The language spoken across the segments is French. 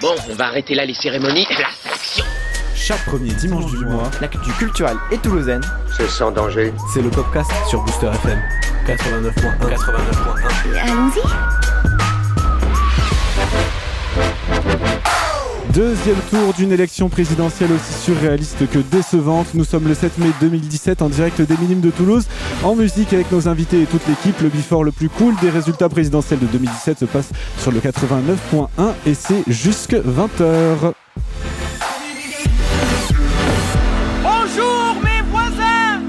Bon, on va arrêter là les cérémonies. Place à l'action Chaque premier dimanche du mois, L'actu culturelle et toulousaine, C'est sans danger. c'est le podcast sur Booster FM 89.1. 89.1. Allons-y. Deuxième tour d'une élection présidentielle aussi surréaliste que décevante. Nous sommes le 7 mai 2017 en direct des Minimes de Toulouse. En musique avec nos invités et toute l'équipe, le before le plus cool des résultats présidentiels de 2017 se passe sur le 89.1 et c'est jusque 20h. Bonjour mes voisins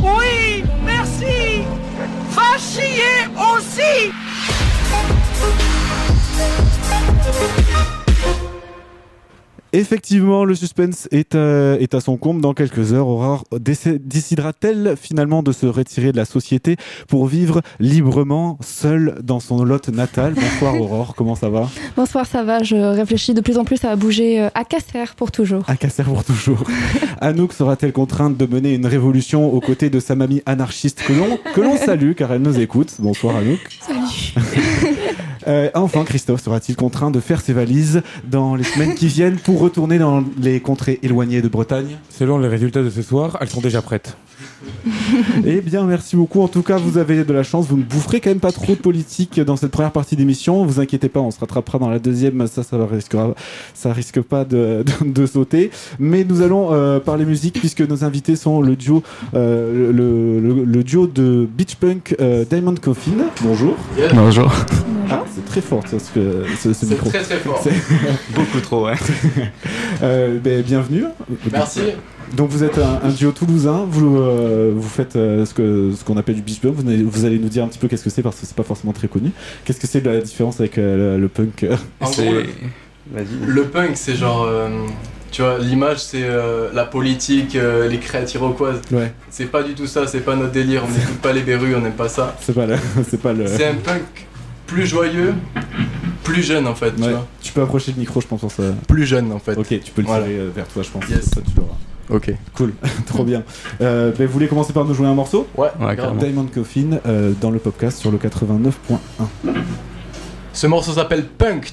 Oui, merci Va chier aussi Effectivement, le suspense est, euh, est à son comble. Dans quelques heures, Aurore déc- décidera-t-elle finalement de se retirer de la société pour vivre librement, seule dans son lot natal? Bonsoir Aurore, comment ça va? Bonsoir, ça va. Je réfléchis de plus en plus à bouger euh, à Casser pour toujours. À casser pour toujours. Anouk sera-t-elle contrainte de mener une révolution aux côtés de sa mamie anarchiste que l'on que l'on salue car elle nous écoute? Bonsoir Anouk. Salut. Euh, enfin, Christophe sera-t-il contraint de faire ses valises dans les semaines qui viennent pour retourner dans les contrées éloignées de Bretagne Selon les résultats de ce soir, elles sont déjà prêtes. Eh bien, merci beaucoup. En tout cas, vous avez de la chance. Vous ne boufferez quand même pas trop de politique dans cette première partie d'émission. Vous inquiétez pas, on se rattrapera dans la deuxième. Ça, ça risquera, ça risque pas de, de, de sauter. Mais nous allons euh, parler musique puisque nos invités sont le duo, euh, le, le- le duo de beach punk euh, Diamond Coffin. Bonjour. Bonjour. Ah, c'est très fort ça, ce, que- ce, ce micro. très très fort. C'est- Beaucoup trop, ouais. Euh, ben, bienvenue. Merci. Donc vous êtes un, un duo toulousain, vous, euh, vous faites euh, ce que ce qu'on appelle du beach punk, vous, allez- vous allez nous dire un petit peu qu'est-ce que c'est parce que c'est pas forcément très connu. Qu'est-ce que c'est la différence avec euh, le, le punk En C'est- gros, le, Vas-y. le punk, c'est genre. euh, tu vois, l'image, c'est euh, la politique, euh, les créatures iroquoises. Ouais, C'est pas du tout ça, c'est pas notre délire. On n'écoute pas les berrues, on n'aime pas ça. c'est pas le, c'est pas le. C'est un punk plus joyeux, plus jeune en fait, tu Ouais. vois. Tu peux approcher le micro, je pense pour ça. Plus jeune en fait. Ok, tu peux le tirer euh, vers toi, je pense. Yes. Ça, tu l'auras. Ok. Cool, trop bien. Euh, ben, vous voulez commencer par nous jouer un morceau? Ouais, Ouais. Diamond Coffin euh, dans le podcast sur le 89.1. Ce morceau s'appelle Punked.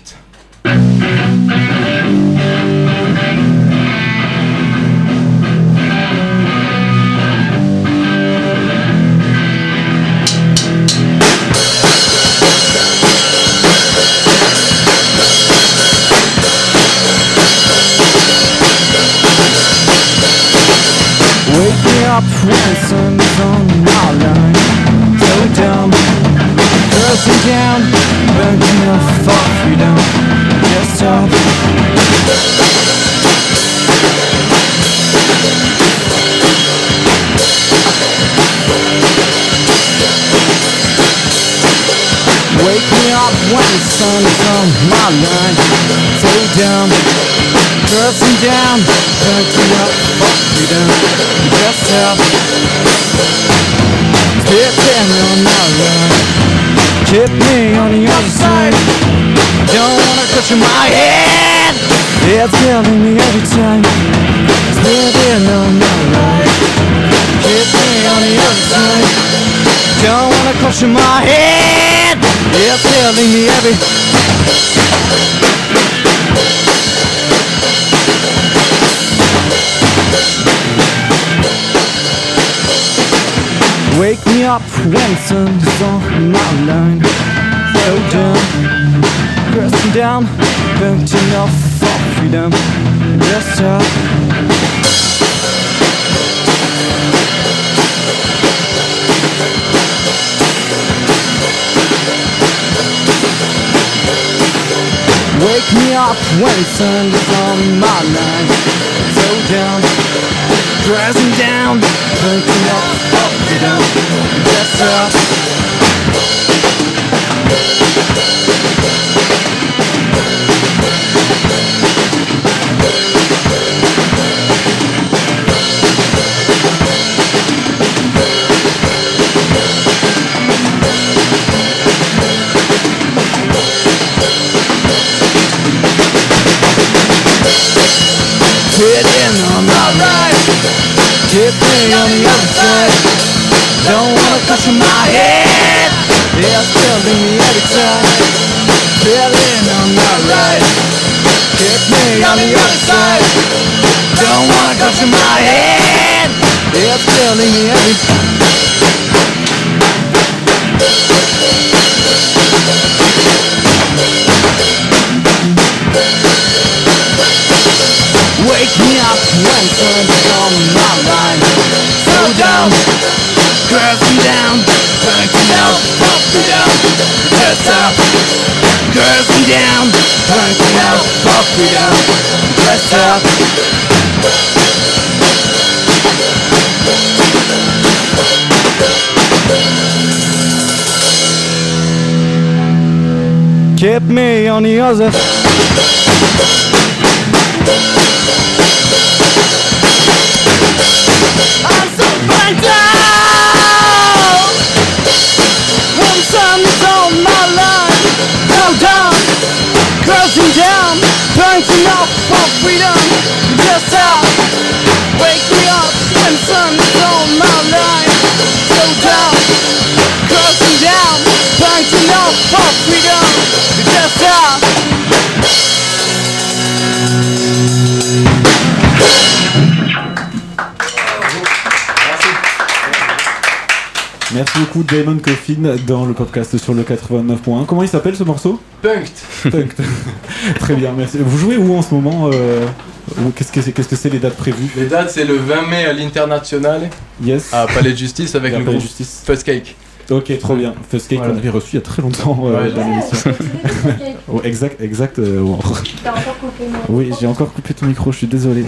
up ransoms on Ireland So dumb cursing down Burning off our freedom. Just stop. Bye. On I'm so burnt out. On my line Down, Crossing down for freedom. Just Wake me up on my line. So down for freedom. Just Merci beaucoup Damon Coffin dans le podcast sur le 89.1. Comment il s'appelle ce morceau Punkt. Punked. Très bien, merci. Vous jouez où en ce moment euh, Qu'est-ce que c'est Qu'est-ce que c'est les dates prévues Les dates, c'est le 20 mai à l'International, Yes. à Palais de Justice, avec le Palais de groupe Justice. Fuzz Cake. Ok, trop bien. First Cake Voilà. qu'on avait reçu il y a très longtemps euh, Ouais, dans l'émission. Oh, exact, exact. euh, wow. Oui, j'ai encore coupé ton micro, je suis désolé.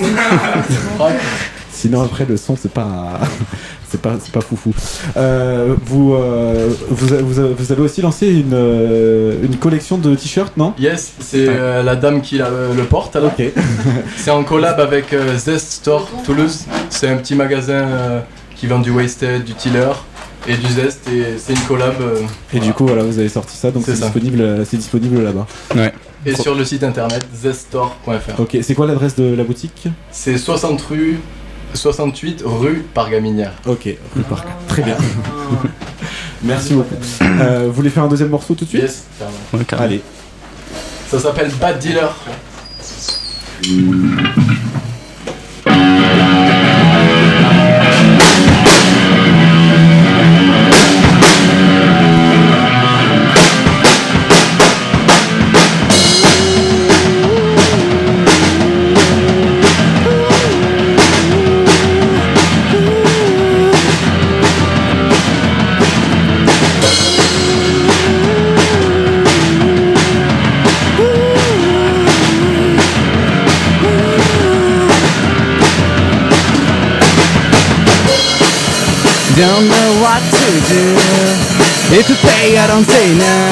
Sinon après le son c'est pas c'est pas c'est pas foufou. Euh, vous, euh, vous vous vous avez aussi lancé une euh, une collection de t-shirts non? Yes, c'est euh, la dame qui la- le porte là. Ok. C'est en collab avec euh, Zest Store Toulouse. C'est un petit magasin euh, qui vend du Wasted, du Tiller et du Zest et c'est une collab. euh, Et du coup voilà vous avez sorti ça donc C'est disponible c'est disponible là-bas. et Trop- sur le site internet zeststore.fr. Ok c'est quoi l'adresse de la boutique? C'est 60 rue 68 rue Pargaminière. Ok rue Parc. Très bien. Merci beaucoup. Euh, vous voulez faire un deuxième morceau tout de suite? Yes, carrément. Allez. Ça s'appelle Bad Dealer. I don't say now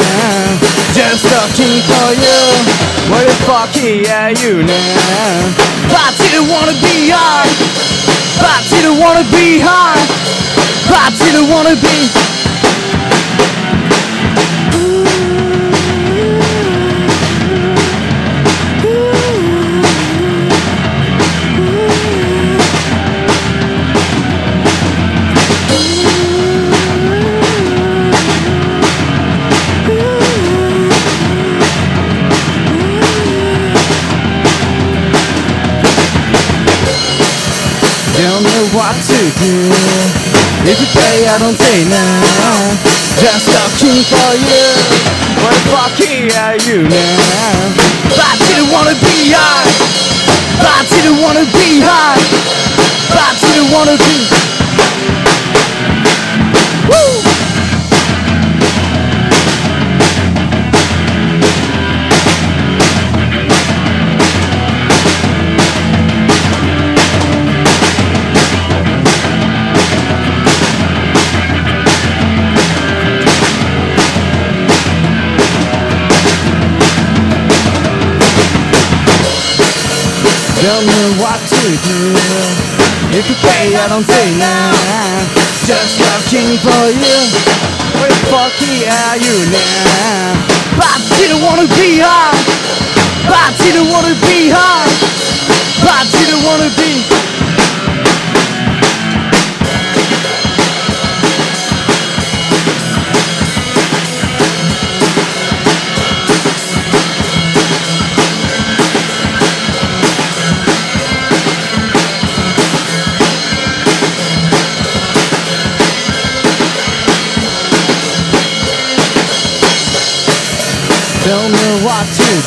Just looking for you. Where the fuck are you now? But you don't wanna be high. But you don't wanna be high. But you don't wanna be what to do If you pay, I don't say no. Just looking for you. Where the fuck are you now? But you don't wanna be high. But you don't wanna be high. But you don't wanna be Pay, I don't say now Just looking for you. Where the fuck are you now? But you don't wanna be hard But you don't wanna be hard But you don't wanna be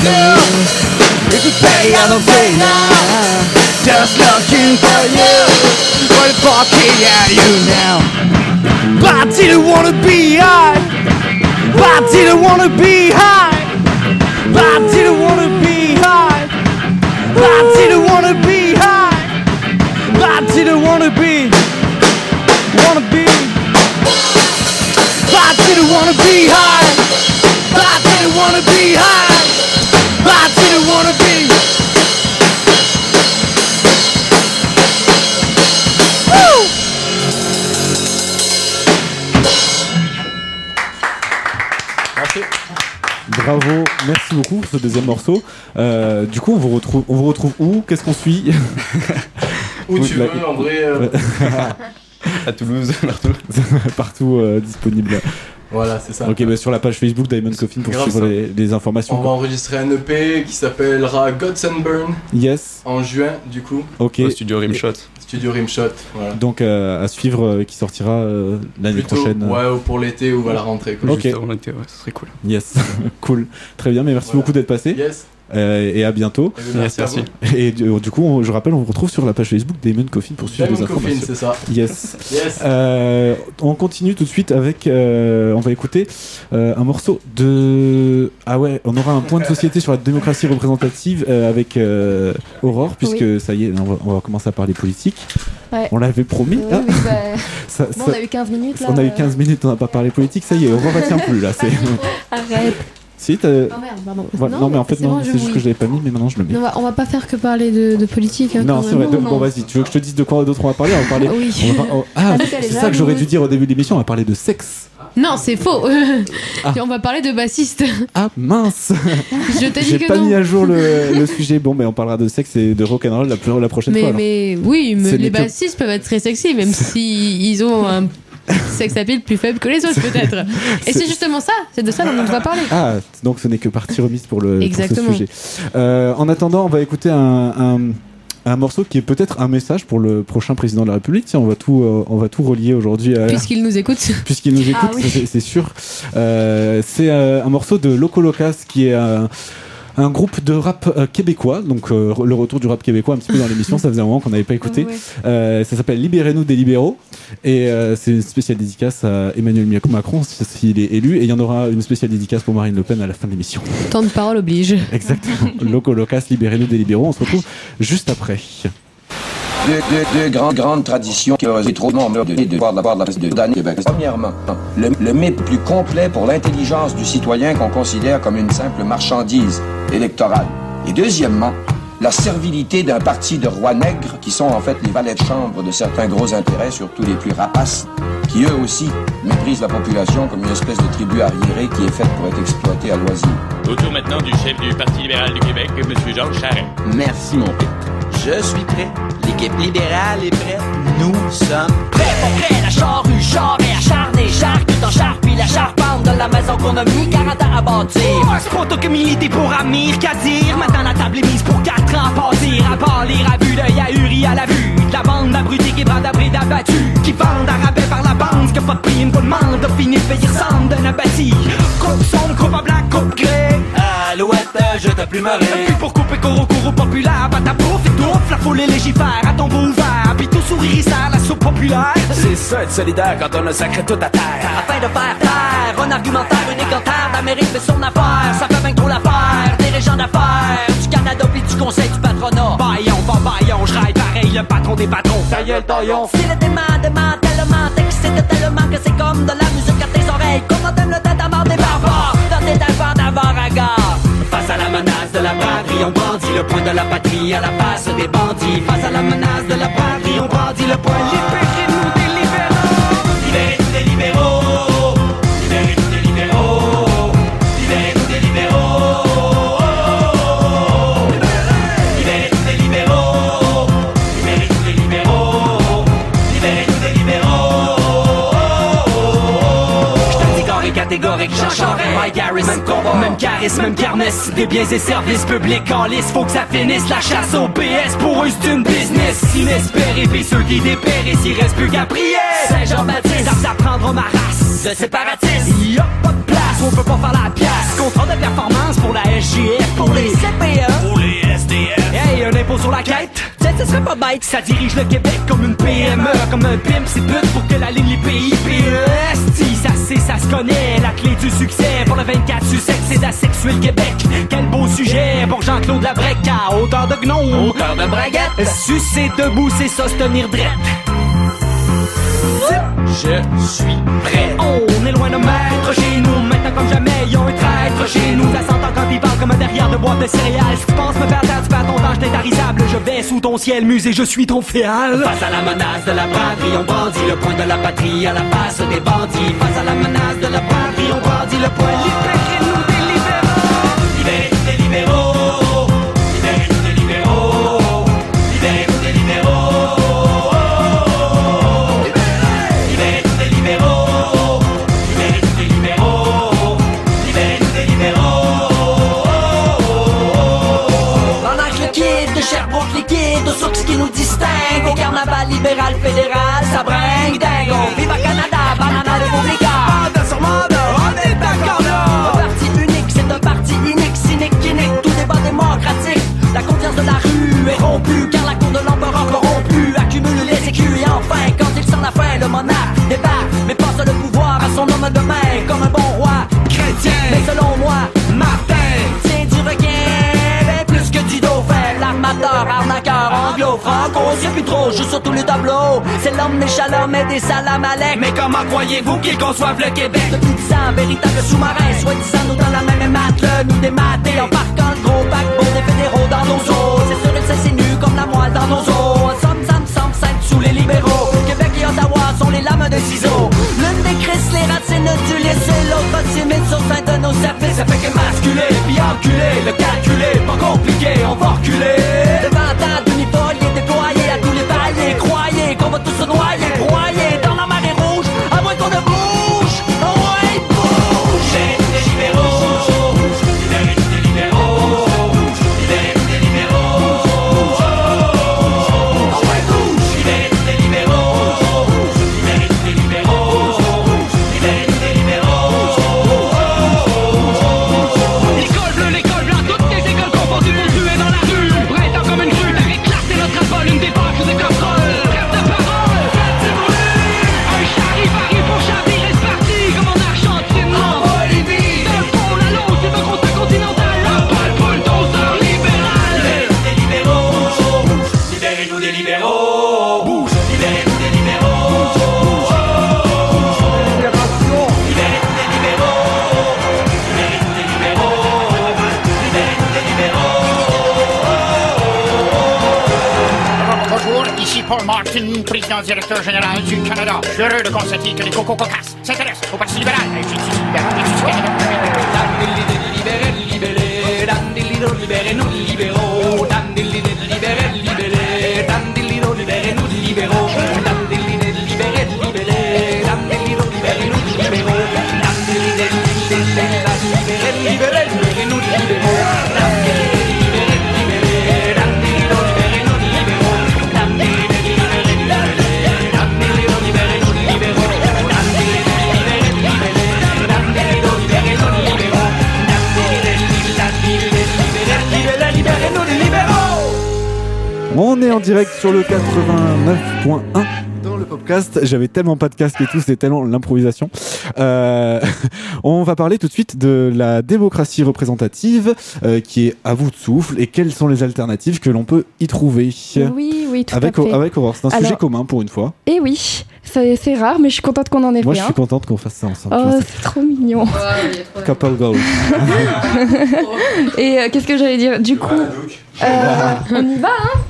do. If you pay, I don't pay now. Just looking for you. What the fuck are you now? But I didn't wanna be high. But I didn't wanna be high. But I didn't wanna be high. But I didn't wanna be high. I didn't wanna be. Wanna be. I didn't wanna be high. But I didn't wanna be high. Bravo, merci beaucoup pour ce deuxième morceau. Euh, du coup, on vous retrouve, on vous retrouve où? Qu'est-ce qu'on suit? Où tu veux, en vrai. euh, À Toulouse, partout. Partout euh, disponible. Voilà, c'est ça. Ok, bah, sur la page Facebook Diamond Coffin pour Grave suivre les, les informations. On va enregistrer un EP qui s'appellera Gods and Burn Yes, en juin, du coup. ok. Au studio Rimshot. Studio Rimshot. Voilà. Donc euh, à suivre, euh, qui sortira euh, l'année Plutôt, prochaine. ouais, ou pour l'été ou à la rentrée. Quoi. Ok. Juste avant l'été, ouais, ce serait cool. Yes, cool. Très bien, mais merci Voilà. beaucoup d'être passé Yes. Euh, et à bientôt. Bien, merci. Et du, du coup, on- je rappelle, on vous retrouve sur la page Facebook Damon Coffin pour suivre Diamond les Coffin, informations. c'est ça. Yes. Yes. Euh, on continue tout de suite avec. euh, on va écouter euh, un morceau de. Ah ouais, on aura un point de société sur la démocratie représentative euh, avec euh, Aurore, puisque ça y est, on va, on va commencer à parler politique. Ouais. On l'avait promis. Oui, Ah, oui, bah, ça- bon, ça- on a eu 15 minutes là. on a eu euh, 15 minutes, on n'a pas parlé politique, ça y est, Aurore elle tient plus là. c'est- Arrête. Si, t'as- Oh merde, pardon. voilà, non, mais en fait, c'est non, c'est juste que je l'avais pas mis, mais maintenant je le mets. Non, on va- on va pas faire que parler de, de politique. hein, Non, c'est vrai. de- Non, Bon, vas-y, tu veux que je te dise de quoi d'autre on va parler On va parler. Oui. on va oh, Ah, Ah, c'est ça que j'aurais dû dire au début de l'émission, on va parler de sexe. Non, c'est faux. Ah. On va parler de bassiste. Ah mince Je t'ai dit que pas non. mis à jour le, le sujet. Bon, mais on parlera de sexe et de rock'n'roll la, la prochaine Mais, fois. alors. mais oui, mais les bassistes peuvent être très sexy, même si ils ont un sex appeal plus faible que les autres, peut-être. Et C'est- justement ça, c'est de ça dont on va parler. Ah, donc ce n'est que partie remise pour, le, pour ce sujet. Euh, en attendant, on va écouter un, un, un morceau qui est peut-être un message pour le prochain président de la République. Tiens, on va tout, euh, on va tout relier aujourd'hui à- Puisqu'ils nous écoutent. puisqu'il nous écoute, Ah oui. c'est- sûr. Euh, c'est un morceau de Loco Locas qui est un, groupe de rap euh, québécois, donc euh, le retour du rap québécois un petit peu dans l'émission, ça faisait un moment qu'on n'avait pas écouté. Ouais. Euh, ça s'appelle Libérez-nous des libéraux et euh, c'est une spéciale dédicace à Emmanuel Macron si- s'il est élu et il y en aura une spéciale dédicace pour Marine Le Pen à la fin de l'émission. Tant de paroles oblige. Exactement. Loco Locas, Libérez-nous des libéraux. On se retrouve juste après. Deux, grandes, grandes traditions qui auraient trop nombre de de voir de la part de la presse de d'année Québec. Premièrement, le, le mythe plus complet pour l'intelligence du citoyen qu'on considère comme une simple marchandise électorale. Et deuxièmement, la servilité d'un parti de rois nègres qui sont en fait les valets de chambre de certains gros intérêts, surtout les plus rapaces, qui eux aussi méprisent la population comme une espèce de tribu arriérée qui est faite pour être exploitée à loisir. Au tour maintenant du chef du Parti libéral du Québec, M. Jean Charest. Merci, mon père. Je suis prêt. L'équipe libérale est prête. Nous sommes prêts pour prêt. La charrue, char et acharné, char tout en char, puis la charpente de la maison qu'on a mis 40 ans à bâtir. C'est pas toi que militer pour Amir dire. Maintenant la table est mise pour 4 ans à passer. À part les rabus d'œil ahuri à la vue. De la bande d'abrutis qui vendent abris d'abattus. Qui vendent à rabais par la bande. Que pas de prime pour le monde. De finir payer ressemble d'un abattu. Coupe son, coupe à black, coupe gré. Alouette, je te plumerai. Puis pour couper coro coro populaire, bah ta touffe, la foule légifère à ton beau ouvert. Puis tout sourire, sert la soupe populaire. C'est ça être solidaire quand on a sacré tout à terre. Afin de faire taire, un argumentaire, un écantaire d'Amérique fait son affaire. Ça fait bien trop l'affaire des régions d'affaires. Du Canada puis du conseil du patronat. Baillon, va baillon, je pareil, le patron des patrons. Ta gueule, taillon. C'est le dément, dément, tellement t'excite tellement que c'est comme de la musique à tes oreilles. Comment t'aimes le tête à mort des barbares? Dans tes tympans d'abord on brandit le point de la patrie à la face des bandits. Face à la menace de la patrie, on brandit le point. Libérez-nous des catégorique, Mike Harris, même combat, même charisme, même carnesse, des biens et services publics en lice, faut que ça finisse, la chasse au PS, pour eux c'est une business, inespéré, puis ceux qui dépérissent, il reste plus qu'à prier, Saint-Jean-Baptiste, ça s'apprendra ma race, de séparatiste, y a pas de place on peut pas faire la pièce. Contrat de performance pour la SGF, pour les CPE, pour les un impôt sur la quête. Peut-être ce serait pas bête, ça dirige le Québec comme une PME, comme un pimp, c'est but pour que la ligne les pays PEST. Ça c'est, ça se connaît, la clé du succès pour le 24 succès, c'est d'asexuer le Québec. Quel beau sujet pour Jean-Claude Labrec à hauteur de gnome, hauteur de braguette. Sucer debout, c'est ça, se tenir drette. Je suis prêt. On est loin de maître chez nous. Maintenant comme jamais, y'a un traître chez nous. Ça s'entend quand il comme un derrière de boîte de céréales. Si tu penses me faire taire, tu perds ton temps, j'étais tarisable. Je vais sous ton ciel, musée, je suis ton féal. Face à la menace de la braderie, on brandit le point de la patrie à la face des bandits. Face à la menace de la braderie, on brandit le point. Carnaval libéral fédéral, ça bringue dingo Viva Canada, banana républicain Manda sur on est d'accord là Un parti unique, c'est un parti unique, cynique, inique. Tout débat démocratique, la confiance de la rue est rompue Car la cour de l'empereur corrompu accumule les écus. Et enfin, quand il sent la fin, le monarque débarque. Mais passe le pouvoir à son homme de main Comme un bon roi chrétien. Mais selon moi, Martin tient du requin ben plus que du dauphin. L'armateur, arnaqueur, franco plus trop, joue sur tous les tableaux. C'est l'homme des shalom et des salam alek Mais comment croyez-vous qu'ils conçoivent le Québec? Depuis dix ans, véritable sous-marin. Soi-disant nous dans la même mateleux Nous démater. En parquant le gros paquebot Des fédéraux dans nos eaux. C'est sûr que c'est nu comme la moelle dans nos os Somme, somme, somme, simple sous les libéraux. Québec et Ottawa sont les lames de ciseaux. L'une des crises, les racines du lycée. L'autre timide sur fin de nos services Ça fait que masculer, puis enculer. Le calculer, pas compliqué, on va reculer Paul Martin, président directeur général du Canada. Heureux de constater que les cocos cocasses s'intéressent au Parti libéral. Libéral est en direct sur le 89.1 dans le podcast. J'avais tellement pas de casque et tout, c'était tellement l'improvisation. Euh, on va parler tout de suite de la démocratie représentative euh, qui est à bout de souffle et quelles sont les alternatives que l'on peut y trouver. Oui, oui, tout avec, à fait. Avec Aurore, c'est un Alors- sujet commun pour une fois. Et oui, c'est rare, mais je suis contente qu'on en ait Moi, fait je un. suis contente qu'on fasse ça ensemble. Oh, c'est trop mignon. couple goals. Et euh, qu'est-ce que j'allais dire? Du coup, euh, on y va, hein?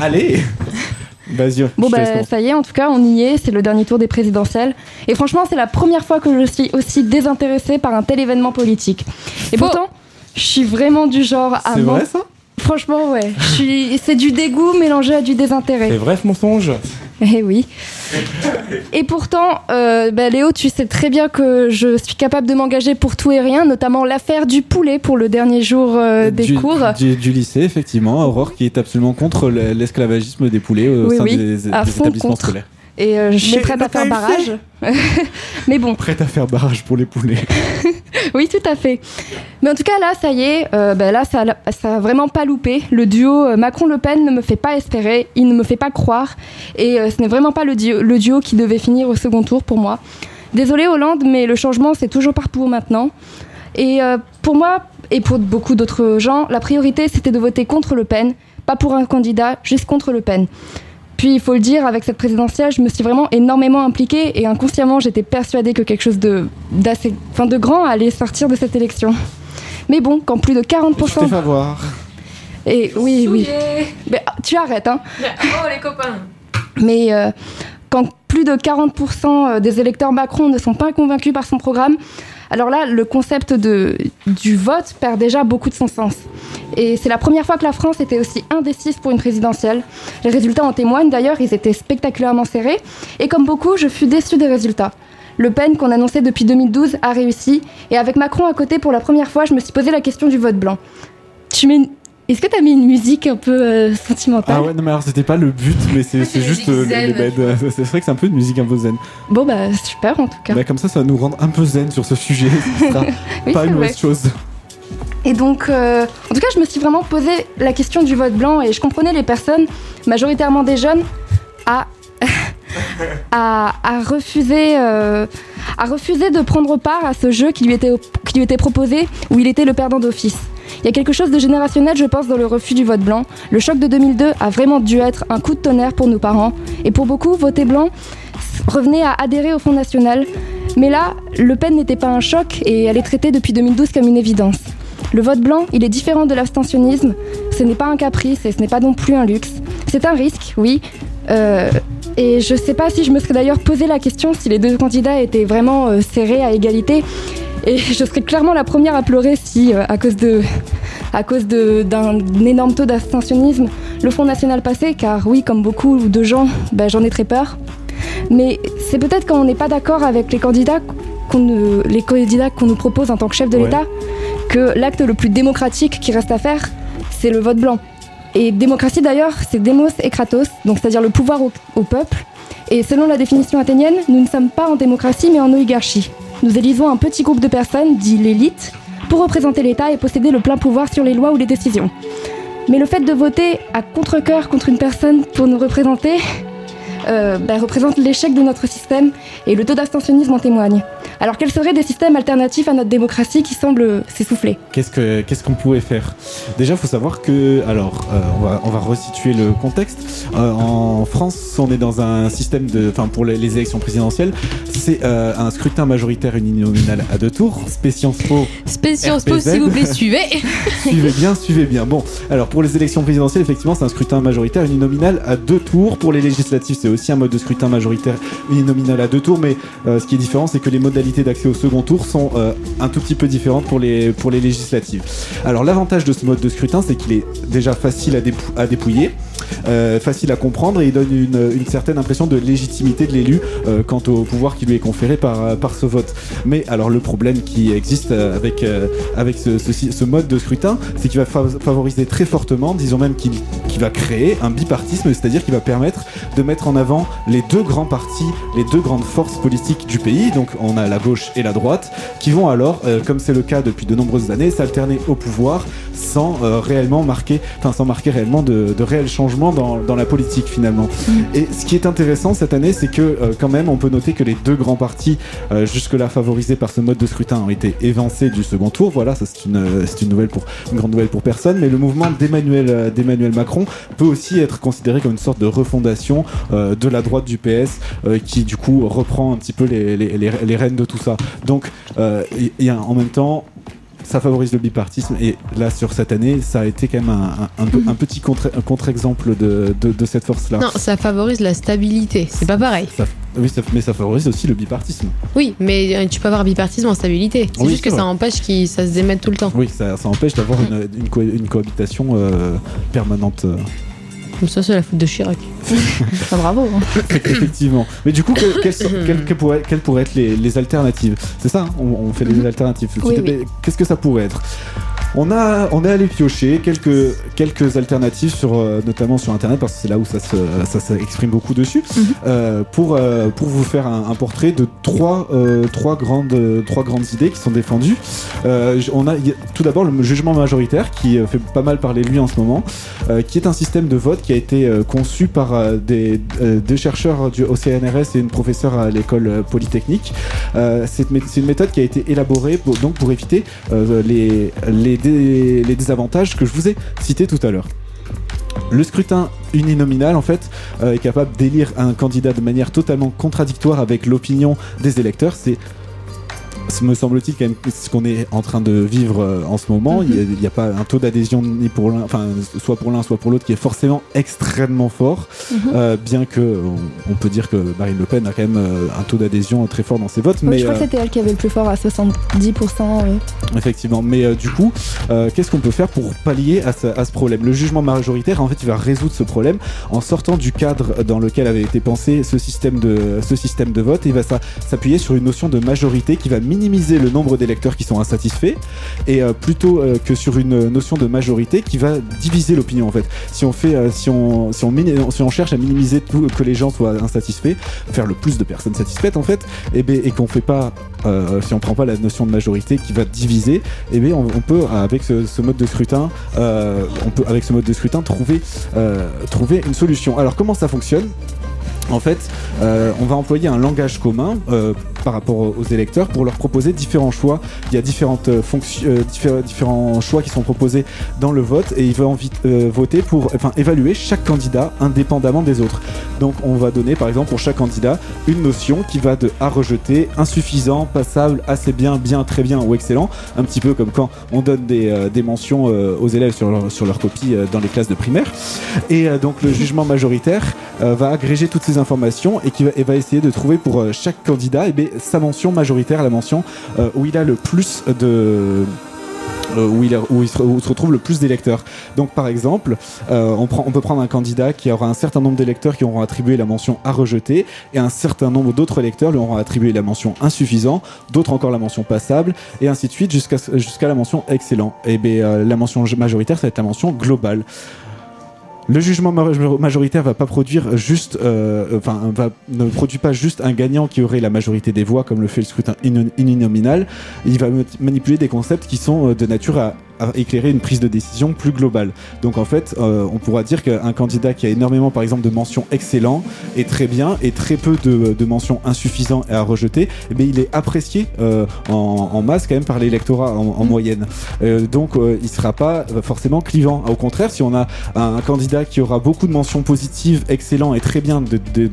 Allez Vas-y. Bon, bah, ça y est, en tout cas, on y est. C'est le dernier tour des présidentielles. Et franchement, c'est la première fois que je suis aussi désintéressée par un tel événement politique. Et pourtant, je suis vraiment du genre à. C'est vrai, ça? Franchement, ouais. Je suis... C'est du dégoût mélangé à du désintérêt. C'est vrai ce mensonge? Eh oui. Et pourtant, euh, bah, Léo, tu sais très bien que je suis capable de m'engager pour tout et rien, notamment l'affaire du poulet pour le dernier jour euh, des du, cours. du, du lycée, effectivement, Aurore qui est absolument contre le- l'esclavagisme des poulets au Oui, sein oui, des, des établissements scolaires. Et euh, je suis prête le à faire barrage. Mais bon, Prête à faire barrage pour les poulets. oui, tout à fait. Mais en tout cas, là, ça y est, euh, ben là, ça, ça a vraiment pas loupé. Le duo euh, Macron-Le Pen ne me fait pas espérer, il ne me fait pas croire. Et euh, ce n'est vraiment pas le duo, le duo qui devait finir au second tour pour moi. Désolée Hollande, mais le changement, c'est toujours par pour maintenant. Et euh, pour moi, et pour beaucoup d'autres gens, la priorité, c'était de voter contre Le Pen, pas pour un candidat, juste contre Le Pen. Puis, il faut le dire, avec cette présidentielle, je me suis vraiment énormément impliquée et inconsciemment, j'étais persuadée que quelque chose de, d'assez, enfin, de grand allait sortir de cette élection. Mais bon, quand plus de 40%. Je t'ai fait voir. Et oui, oui. Mais, ah, tu arrêtes, hein. Oh les copains Mais euh, quand plus de 40% des électeurs Macron ne sont pas convaincus par son programme, alors là, le concept de, du vote perd déjà beaucoup de son sens. Et c'est la première fois que la France était aussi indécise pour une présidentielle. Les résultats en témoignent d'ailleurs, ils étaient spectaculairement serrés. Et comme beaucoup, je fus déçue des résultats. Le Pen, qu'on annonçait depuis 2012, a réussi. Et avec Macron à côté, pour la première fois, je me suis posé la question du vote blanc. Tu mets Est-ce que tu as mis une musique un peu euh, sentimentale Ah ouais, non, mais alors c'était pas le but, mais c'est c'est juste euh, les, les beds. C'est vrai que c'est un peu une musique un peu zen. Bon, bah super en tout cas. Bah, comme ça, ça va nous rendre un peu zen sur ce sujet. Ce sera Oui, pas c'est une mauvaise chose. Et donc, euh, en tout cas, je me suis vraiment posé la question du vote blanc et je comprenais les personnes, majoritairement des jeunes, à, à, refuser, euh, à refuser de prendre part à ce jeu qui lui, était, qui lui était proposé où il était le perdant d'office. Il y a quelque chose de générationnel, je pense, dans le refus du vote blanc. Le choc de 2002 a vraiment dû être un coup de tonnerre pour nos parents. Et pour beaucoup, voter blanc revenait à adhérer au Front National. Mais là, Le Pen n'était pas un choc et elle est traitée depuis 2012 comme une évidence. Le vote blanc, il est différent de l'abstentionnisme. Ce n'est pas un caprice et ce n'est pas non plus un luxe. C'est un risque, oui. Euh, et je ne sais pas si je me serais d'ailleurs posé la question si les deux candidats étaient vraiment euh, serrés à égalité. Et je serais clairement la première à pleurer si, euh, à cause de, à cause de- d'un énorme taux d'abstentionnisme, le Front National passait, car oui, comme beaucoup de gens, ben, j'en ai très peur. Mais c'est peut-être quand on n'est pas d'accord avec les candidats qu'on ne- les candidats qu'on nous propose en tant que chef de Ouais. l'État que l'acte le plus démocratique qui reste à faire, c'est le vote blanc. Et démocratie d'ailleurs, c'est démos et kratos, donc c'est-à-dire le pouvoir au, peuple. Et selon la définition athénienne, nous ne sommes pas en démocratie mais en oligarchie. Nous élisons un petit groupe de personnes, dit l'élite, pour représenter l'État et posséder le plein pouvoir sur les lois ou les décisions. Mais le fait de voter à contre-coeur contre une personne pour nous représenter euh, bah, représente l'échec de notre système et le taux d'abstentionnisme en témoigne. Alors quels seraient des systèmes alternatifs à notre démocratie qui semblent s'essouffler Qu'est-ce que qu'est-ce qu'on pourrait faire? Déjà, il faut savoir que alors euh, on va on va resituer le contexte. Euh, en France, on est dans un système de enfin pour les, les élections présidentielles, c'est euh, un scrutin majoritaire uninominal à deux tours. Spécience Po. Spécial Po, s'il vous plaît, suivez. suivez bien, suivez bien. Bon, alors pour les élections présidentielles, effectivement, c'est un scrutin majoritaire uninominal à deux tours. Pour les législatives, c'est aussi un mode de scrutin majoritaire uninominal à deux tours, mais euh, ce qui est différent, c'est que les modalités d'accès au second tour sont euh, un tout petit peu différentes pour les, pour les législatives. Alors l'avantage de ce mode de scrutin, c'est qu'il est déjà facile à, dépou- à dépouiller. Euh, facile à comprendre et il donne une, certaine impression de légitimité de l'élu euh, quant au pouvoir qui lui est conféré par, euh, par ce vote. Mais alors le problème qui existe avec, avec ce, mode de scrutin, c'est qu'il va fa- favoriser très fortement, disons même qu'il va créer un bipartisme, c'est-à-dire qu'il va permettre de mettre en avant les deux grands partis, les deux grandes forces politiques du pays, donc on a la gauche et la droite, qui vont alors, comme c'est le cas depuis de nombreuses années, s'alterner au pouvoir sans réellement marquer, enfin sans marquer réellement de réels changements dans, dans la politique finalement. Et ce qui est intéressant cette année, c'est que euh, quand même on peut noter que les deux grands partis euh, jusque-là favorisés par ce mode de scrutin ont été évincés du second tour. Voilà, ça c'est une, euh, une nouvelle pour une grande nouvelle pour personne. Mais le mouvement d'Emmanuel d'Emmanuel Macron peut aussi être considéré comme une sorte de refondation de la droite du PS, qui du coup reprend un petit peu les, les, les, les rênes de tout ça. Donc, il y a en même temps ça favorise le bipartisme et là sur cette année ça a été quand même un, un, un peu- un petit contre- contre-exemple de, de, de cette force là Non, ça favorise la stabilité. C'est pas pareil. ça, oui, ça- mais ça favorise aussi le bipartisme. Oui, mais euh, tu peux avoir bipartisme en stabilité. C'est Oui, juste que ça empêche que ça se démette tout le temps. Oui, ça, ça empêche d'avoir une, une, co- une cohabitation euh, permanente. Comme ça, c'est la faute de Chirac. Bravo. Effectivement. Mais du coup, que- quelles, sont- quelles, quelles pourraient, quelles pourraient être les, les alternatives? C'est ça, hein on, on fait des alternatives. Oui, Mais oui. Qu'est-ce que ça pourrait être? On, a, on est allé piocher quelques, quelques alternatives, sur, euh, notamment sur Internet, parce que c'est là où ça se- ça s'exprime beaucoup dessus, euh, pour, euh, pour vous faire un, un portrait de trois, euh, trois, grandes, trois grandes idées qui sont défendues. Euh, on a, y a tout d'abord le jugement majoritaire, qui euh, fait pas mal parler de lui en ce moment, euh, qui est un système de vote qui a été conçu par des, deux chercheurs du, au CNRS et une professeure à l'école polytechnique. Euh, c'est une méthode qui a été élaborée pour, donc pour éviter les, les, les désavantages que je vous ai cités tout à l'heure. Le scrutin uninominal, en fait, euh, est capable d'élire un candidat de manière totalement contradictoire avec l'opinion des électeurs. C'est ce me semble-t-il quand même ce qu'on est en train de vivre euh, en ce moment. Il n'y a, pas un taux d'adhésion ni pour l'un, enfin soit pour l'un, soit pour l'autre qui est forcément extrêmement fort. Mhm. Euh, bien que on, on peut dire que Marine Le Pen a quand même euh, un taux d'adhésion très fort dans ses votes, mais je crois euh, que c'était elle qui avait le plus fort à 70%. oui. Effectivement, mais euh, du coup, qu'est-ce qu'on peut faire pour pallier à ce, à ce problème? Le jugement majoritaire, en fait, il va résoudre ce problème en sortant du cadre dans lequel avait été pensé ce système de, ce système de vote. Et il va s'a- s'appuyer sur une notion de majorité qui va minimiser le nombre d'électeurs qui sont insatisfaits, et euh, plutôt euh, que sur une notion de majorité qui va diviser l'opinion. En fait, si on fait, euh, si on, cherche à minimiser tout, que les gens soient insatisfaits, faire le plus de personnes satisfaites, en fait, et, ben, et qu'on fait pas, si on prend pas la notion de majorité qui va diviser, et bien on, on peut avec ce, ce mode de scrutin, on peut avec ce mode de scrutin trouver trouver une solution. Alors comment ça fonctionne? En fait, euh, on va employer un langage commun euh, par rapport aux électeurs pour leur proposer différents choix. Il y a différentes euh, différents choix qui sont proposés dans le vote et il va envi- euh, voter pour, enfin, évaluer chaque candidat indépendamment des autres. Donc, on va donner, par exemple, pour chaque candidat, une notion qui va de à rejeter, insuffisant, passable, assez bien, bien, très bien ou excellent. Un petit peu comme quand on donne des, des mentions aux élèves sur leur, sur leur copie dans les classes de primaire. Et donc, le jugement majoritaire va agréger toutes ces informations et, qui va, va essayer de trouver pour euh, chaque candidat eh bien, sa mention majoritaire, la mention euh, où il a le plus de euh, où, il, où il se, retrouve le plus d'électeurs. Donc par exemple, on, prend, on peut prendre un candidat qui aura un certain nombre d'électeurs qui auront attribué la mention à rejeter et un certain nombre d'autres électeurs lui auront attribué la mention insuffisant, d'autres encore la mention passable et ainsi de suite jusqu'à jusqu'à la mention excellent. Et bien euh, la mention majoritaire, ça va être la mention globale. Le jugement ma- majoritaire pas juste, euh, ne produit pas juste un gagnant qui aurait la majorité des voix, comme le fait le scrutin in- uninominal. Il va ma- manipuler des concepts qui sont euh, de nature à éclairer une prise de décision plus globale. Donc en fait, euh, on pourra dire qu'un candidat qui a énormément, par exemple, de mentions excellent et très bien, et très peu de, de mentions insuffisant et à rejeter, eh bien, il est apprécié euh, en, en masse quand même par l'électorat en, en moyenne. Euh, donc il sera pas forcément clivant. Au contraire, si on a un, un candidat qui aura beaucoup de mentions positives, excellent et très bien, de, de- de-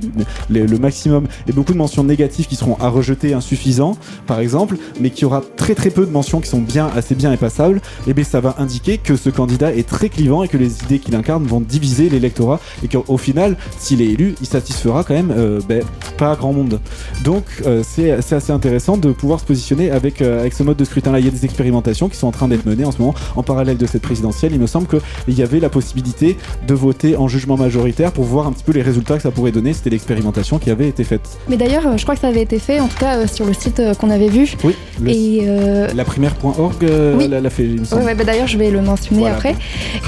le, le maximum, et beaucoup de mentions négatives qui seront à rejeter, insuffisant, par exemple, mais qui aura très très peu de mentions qui sont bien, assez bien et passables, et bien ça va indiquer que ce candidat est très clivant et que les idées qu'il incarne vont diviser l'électorat et qu'au final, s'il est élu, il satisfera quand même euh, ben, pas grand monde. Donc euh, c'est assez intéressant de pouvoir se positionner avec, euh, avec ce mode de scrutin-là. Il y a des expérimentations qui sont en train d'être menées en ce moment en parallèle de cette présidentielle. Il me semble qu'il y avait la possibilité de voter en jugement majoritaire pour voir un petit peu les résultats que ça pourrait donner. C'était l'expérimentation qui avait été faite. Mais d'ailleurs, je crois que ça avait été fait, en tout cas sur le site qu'on avait vu. Oui, le- Et la primaire.org Oui. l'a l'a fait, il me semble. Ouais, ouais, bah d'ailleurs, je vais le mentionner Voilà. après.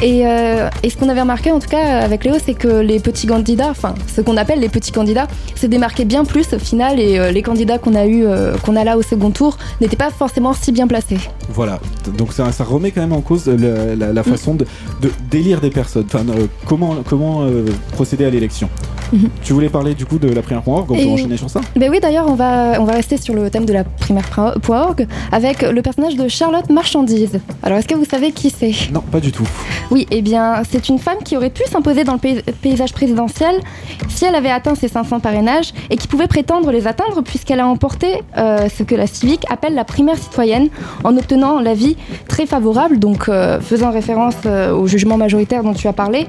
Et, euh, et ce qu'on avait remarqué, en tout cas, avec Léo, c'est que les petits candidats, enfin, ce qu'on appelle les petits candidats, s'est démarqué bien plus au final. Et euh, les candidats qu'on a eu, euh, qu'on a là au second tour, n'étaient pas forcément si bien placés. Voilà, donc ça, ça remet quand même en cause le- la, la façon de, de d'élire des personnes, enfin comment, comment procéder à l'élection. Mhm. Tu voulais parler du coup de la primaire.org, on peut Et- enchaîner sur ça? Ben oui, d'ailleurs, on va, on va rester sur le thème de la primaire.org avec le personnage de Charlotte Marchandise. Alors, est-ce que vous savez qui c'est? Non, pas du tout. Oui, eh bien, c'est une femme qui aurait pu s'imposer dans le pays- paysage présidentiel si elle avait atteint ses 500 parrainages et qui pouvait prétendre les atteindre puisqu'elle a emporté euh, ce que la civique appelle la primaire citoyenne en obtenant l'avis très favorable, donc euh, faisant référence euh, au jugement majoritaire dont tu as parlé,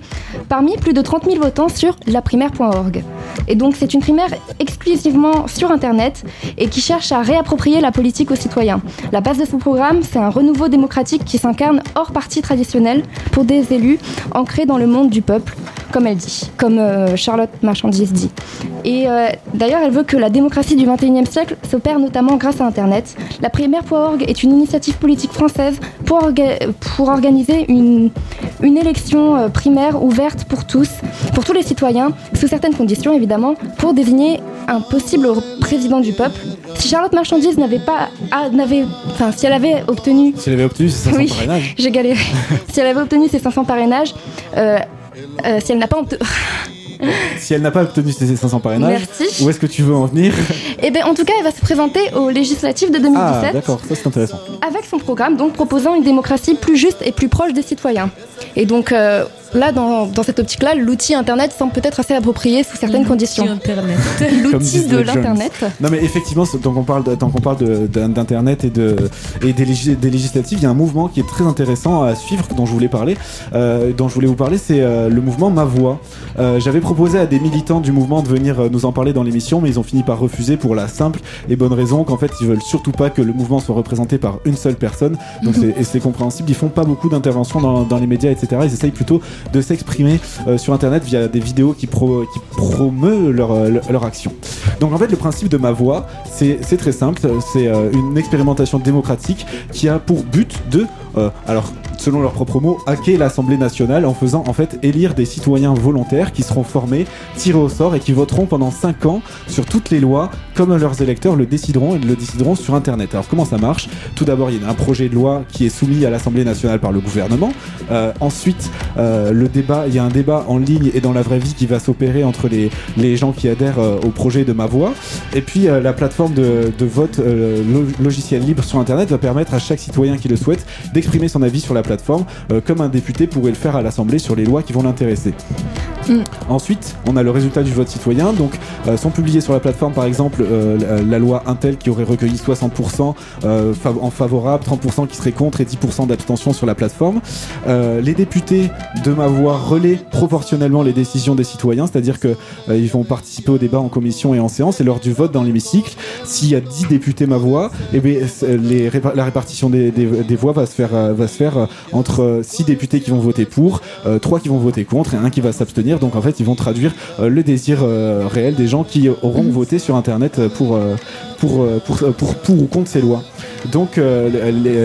parmi plus de 30 000 votants sur laprimaire.org. Et donc, c'est une primaire exclusivement sur Internet et qui cherche à réapproprier la politique aux citoyens. La base de son programme, c'est un renouveau démocratique qui s'incarne hors parti traditionnel pour des élus ancrés dans le monde du peuple, comme elle dit, comme euh, Charlotte Marchandise dit. Et euh, d'ailleurs, elle veut que la démocratie du 21e siècle s'opère notamment grâce à Internet. La primaire.org est une initiative politique française pour organiser une, une élection euh, primaire ouverte pour tous, pour tous les citoyens, sous certaines conditions évidemment, pour désigner un possible président du peuple. Si Charlotte Marchandise n'avait pas, ah, n'avait, enfin, si elle avait obtenu Si elle avait obtenu ses 500 oui, parrainages. j'ai galéré. si elle avait obtenu ses 500 parrainages, euh, euh, si elle n'a pas obtenu... Si elle n'a pas obtenu ses 500 parrainages, Merci. où est-ce que tu veux en venir Eh bien, en tout cas, elle va se présenter aux législatives de 2017 Ah, d'accord, ça c'est intéressant. avec son programme, donc proposant une démocratie plus juste et plus proche des citoyens. Et donc euh, là, dans, dans cette optique-là, l'outil Internet semble peut-être assez approprié sous certaines conditions. Internet. L'outil de l'Internet. Non mais effectivement, tant qu'on parle, de- tant qu'on parle de- d'un- d'internet et de et des, légis- des législatives, il y a un mouvement qui est très intéressant à suivre, dont je voulais parler, euh, dont je voulais vous parler, c'est euh, le mouvement Ma Voix. Euh, J'avais proposé à des militants du mouvement de venir nous en parler dans l'émission, mais ils ont fini par refuser pour la simple et bonne raison qu'en fait ils veulent surtout pas que le mouvement soit représenté par une seule personne. Donc c'est et c'est compréhensible. Ils font pas beaucoup d'interventions dans, dans les médias, etc. Ils essayent plutôt de s'exprimer euh, sur Internet via des vidéos qui, pro, qui promeut leur, euh, leur, action. Donc en fait, le principe de ma voix, c'est c'est très simple. C'est euh, une expérimentation démocratique qui a pour but de, euh, alors selon leurs propres mots, hacker l'Assemblée nationale en faisant en fait élire des citoyens volontaires qui seront formés, tirés au sort et qui voteront pendant 5 ans sur toutes les lois comme leurs électeurs le décideront et le décideront sur Internet. Alors comment ça marche? Tout d'abord, il y a un projet de loi qui est soumis à l'Assemblée nationale par le gouvernement. Euh, ensuite, euh, le débat, il y a un débat en ligne et dans la vraie vie qui va s'opérer entre les, les gens qui adhèrent au projet de ma voix. Et puis la plateforme de, de vote lo- logiciel libre sur Internet va permettre à chaque citoyen qui le souhaite d'exprimer son avis sur la plateforme, euh, comme un député pourrait le faire à l'Assemblée sur les lois qui vont l'intéresser. Ensuite, on a le résultat du vote citoyen. Donc, euh, sont publiés sur la plateforme, par exemple, euh, la, loi Intel qui aurait recueilli 60% euh, fav- en favorable, 30% qui serait contre et 10% d'abstention sur la plateforme. Les députés de ma voix relaient proportionnellement les décisions des citoyens, c'est-à-dire que ils vont participer au débat en commission et en séance et lors du vote dans l'hémicycle, s'il y a 10 députés ma voix, eh bien, c'est- les répa- la répartition des, des- des voix va se faire, va se faire euh, entre 6 députés qui vont voter pour, 3 qui vont voter contre et un qui va s'abstenir. Donc en fait, ils vont traduire euh, le désir euh, réel des gens qui auront voté sur Internet euh, pour, euh, pour, euh, pour, euh, pour, pour ou contre ces lois. Donc euh,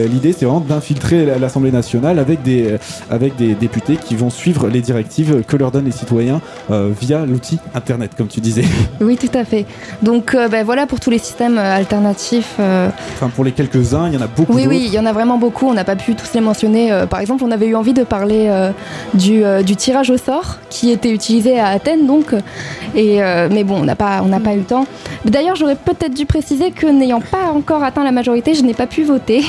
l'idée, c'est vraiment d'infiltrer l'Assemblée nationale avec des, avec des députés qui vont suivre les directives que leur donnent les citoyens via l'outil Internet, comme tu disais. Oui, tout à fait. Donc ben, voilà pour tous les systèmes alternatifs. Enfin, pour les quelques-uns, il y en a beaucoup Oui, oui, il y en a vraiment beaucoup. On n'a pas pu tous les mentionner. Par exemple, on avait eu envie de parler du, du tirage au sort qui était utilisé à Athènes, donc. Et, mais bon, on n'a pas, on n'a pas eu le temps. D'ailleurs, j'aurais peut-être dû préciser que n'ayant pas encore atteint la majorité, je n'ai pas pu voter.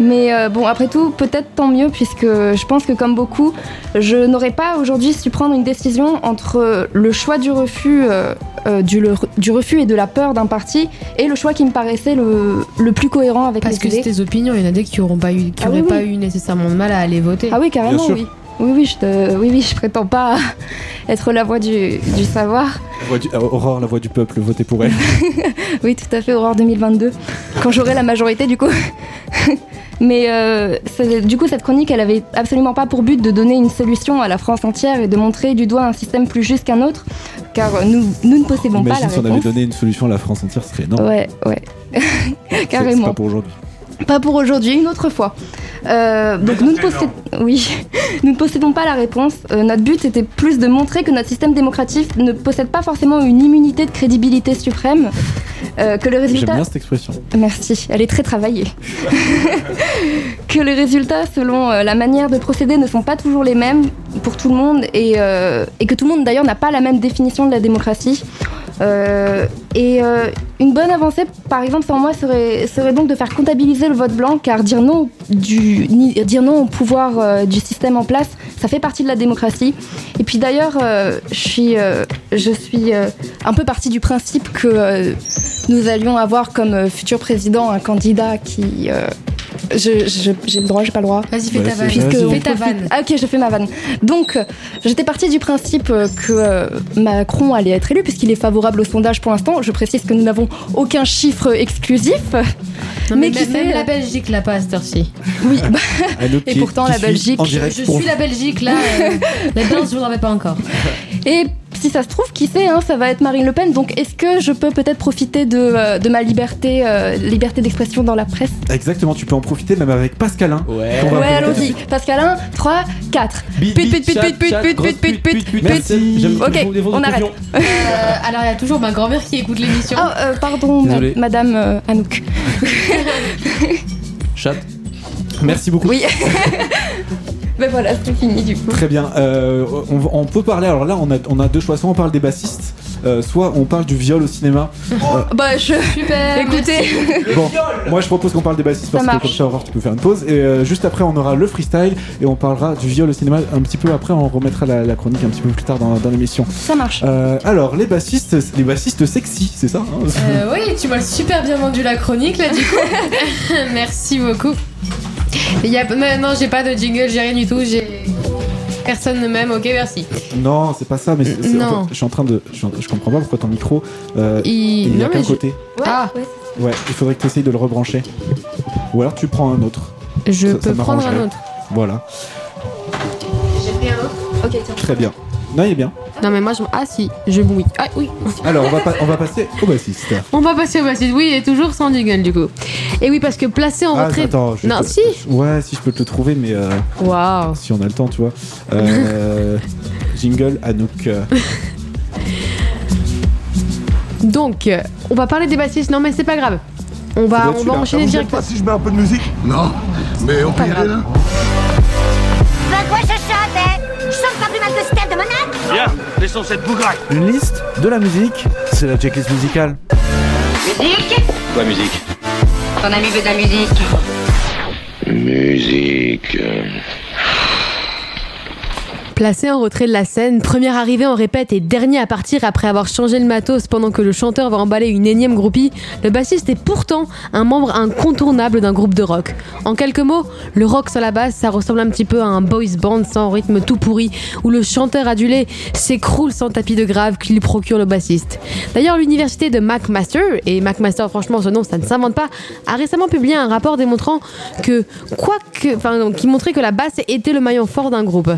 Mais euh, bon, après tout, peut-être tant mieux, puisque je pense que comme beaucoup, je n'aurais pas aujourd'hui su prendre une décision entre le choix du refus, euh, euh, du, le- du refus et de la peur d'un parti, et le choix qui me paraissait le, le plus cohérent avec Parce mes que idées. c'est tes opinions, il y en a des qui n'auront pas eu, qui Ah oui, pas eu nécessairement de mal à aller voter. Ah oui, carrément, oui. Oui, oui, je te- oui, oui, je prétends pas être la voix du, du savoir. La voix du- euh, Aurore, la voix du peuple, votez pour elle. Oui, tout à fait, Aurore 2022. Quand j'aurai la majorité, du coup. Mais euh, du coup, cette chronique, elle avait absolument pas pour but de donner une solution à la France entière et de montrer du doigt un système plus juste qu'un autre, car nous, nous ne possédons pas la Imagine si on avait réponse. donné une solution à la France entière, ce serait énorme. Ouais, ouais. Carrément. C'est pas pour aujourd'hui. Pas pour aujourd'hui, une autre fois. Euh, donc nous ne, possédons... oui. nous ne possédons pas la réponse. Euh, notre but était plus de montrer que notre système démocratique ne possède pas forcément une immunité de crédibilité suprême. Euh, que le J'aime résultat... bien cette expression. Merci, elle est très travaillée. que les résultats selon euh, la manière de procéder ne sont pas toujours les mêmes pour tout le monde et, euh, et que tout le monde d'ailleurs n'a pas la même définition de la démocratie. Euh, et euh, une bonne avancée, par exemple, selon moi, serait, donc de faire comptabiliser le vote blanc, car dire non, dire non au pouvoir euh, du système en place, ça fait partie de la démocratie. Et puis d'ailleurs, je suis, un peu partie du principe que nous allions avoir comme futur président un candidat qui... je- je- J'ai le droit, j'ai pas le droit. Vas-y, fais Ouais, ta vanne. Fais ta vanne. Ah ok, je fais ma vanne. Donc, euh, j'étais partie du principe euh, que euh, Macron allait être élu puisqu'il est favorable au sondage pour l'instant. Je précise que nous n'avons aucun chiffre exclusif. Non, mais, qui même, la Belgique l'a pas à cette heure-ci. Oui, bah, Anouk Et pourtant, la Belgique, Je suis la Belgique là. euh, la danse, je vous en avais pas encore. Et si ça se trouve, qui sait, hein, ça va être Marine Le Pen. Donc est-ce que je peux peut-être profiter de, euh, de ma liberté, euh, liberté d'expression dans la presse? Exactement, tu peux en profiter même avec Pascalin. Ouais, de allons-y. Pascalin, 3, 4. Bite, Pute, bite, pute, chat, pute, pute, chat, pute, grosse pute, pute, pute, pute, pute, pute. Merci. J'aime Ok, on arrête. Euh, alors, il y a toujours ma grand-mère qui écoute l'émission. Ah, euh, pardon, ma- madame euh, Anouk. Chat. Merci beaucoup. Oui. ben voilà, c'est fini du coup. Très bien. Euh, on, peut parler. Alors là, on a, on a deux choix. Soit on parle des bassistes, euh, soit on parle du viol au cinéma. Euh, Bah, je. Super. Écoutez. bon, moi je propose qu'on parle des bassistes parce que comme ça, Aurore, tu peux faire une pause. Et euh, juste après, on aura le freestyle et on parlera du viol au cinéma un petit peu après. On remettra la, la chronique un petit peu plus tard dans, dans l'émission. Ça marche. Euh, alors, les bassistes, les bassistes sexy, c'est ça hein Euh, oui, tu m'as super bien vendu la chronique là du coup. Merci beaucoup. Il y a... non, non, j'ai pas de jingle, j'ai rien du tout. J'ai personne ne m'aime. Ok, merci. Non, c'est pas ça. Mais c'est- c'est- en Non. fait, je suis en train de, je, comprends pas pourquoi ton micro, euh, Il- il y non, a qu'un je- côté. ah, Ouais, il faudrait que tu essayes de le rebrancher. Ou alors tu prends un autre. je Ça- ça peux prendre un autre. Voilà, J'ai pris un autre. Ok, tiens. très bien. Non, il est bien. Non mais moi je ah si je bouille. Ah oui. Alors, on va, pas- on va passer au bassiste. On va passer au bassiste. Oui, et toujours sans jingle du coup. Et oui parce que placé en Ah, retrait. attends, je non si. Ouais, si je peux te le trouver, mais euh, Waouh. si on a le temps, tu vois. Euh, jingle Anouk. euh, Donc euh, on va parler des bassistes. Non mais c'est pas grave. On va on va enchaîner direct. si je mets un peu de musique Non, mais on peut y aller là Bien, laissons cette bougraille. Une liste, de la musique, c'est la checklist musicale. Musique Quoi, musique? Ton ami veut de la musique. Musique. Placé en retrait de la scène, premier arrivé en répète et dernier à partir après avoir changé le matos pendant que le chanteur va emballer une énième groupie, le bassiste est pourtant un membre incontournable d'un groupe de rock. En quelques mots, le rock sans la basse, ça ressemble un petit peu à un boys band sans rythme tout pourri, où le chanteur adulé s'écroule sans tapis de grave qu'il procure le bassiste. D'ailleurs, l'université de McMaster, et McMaster franchement ce nom ça ne s'invente pas, a récemment publié un rapport démontrant que, quoi que, enfin, qui montrait que la basse était le maillon fort d'un groupe.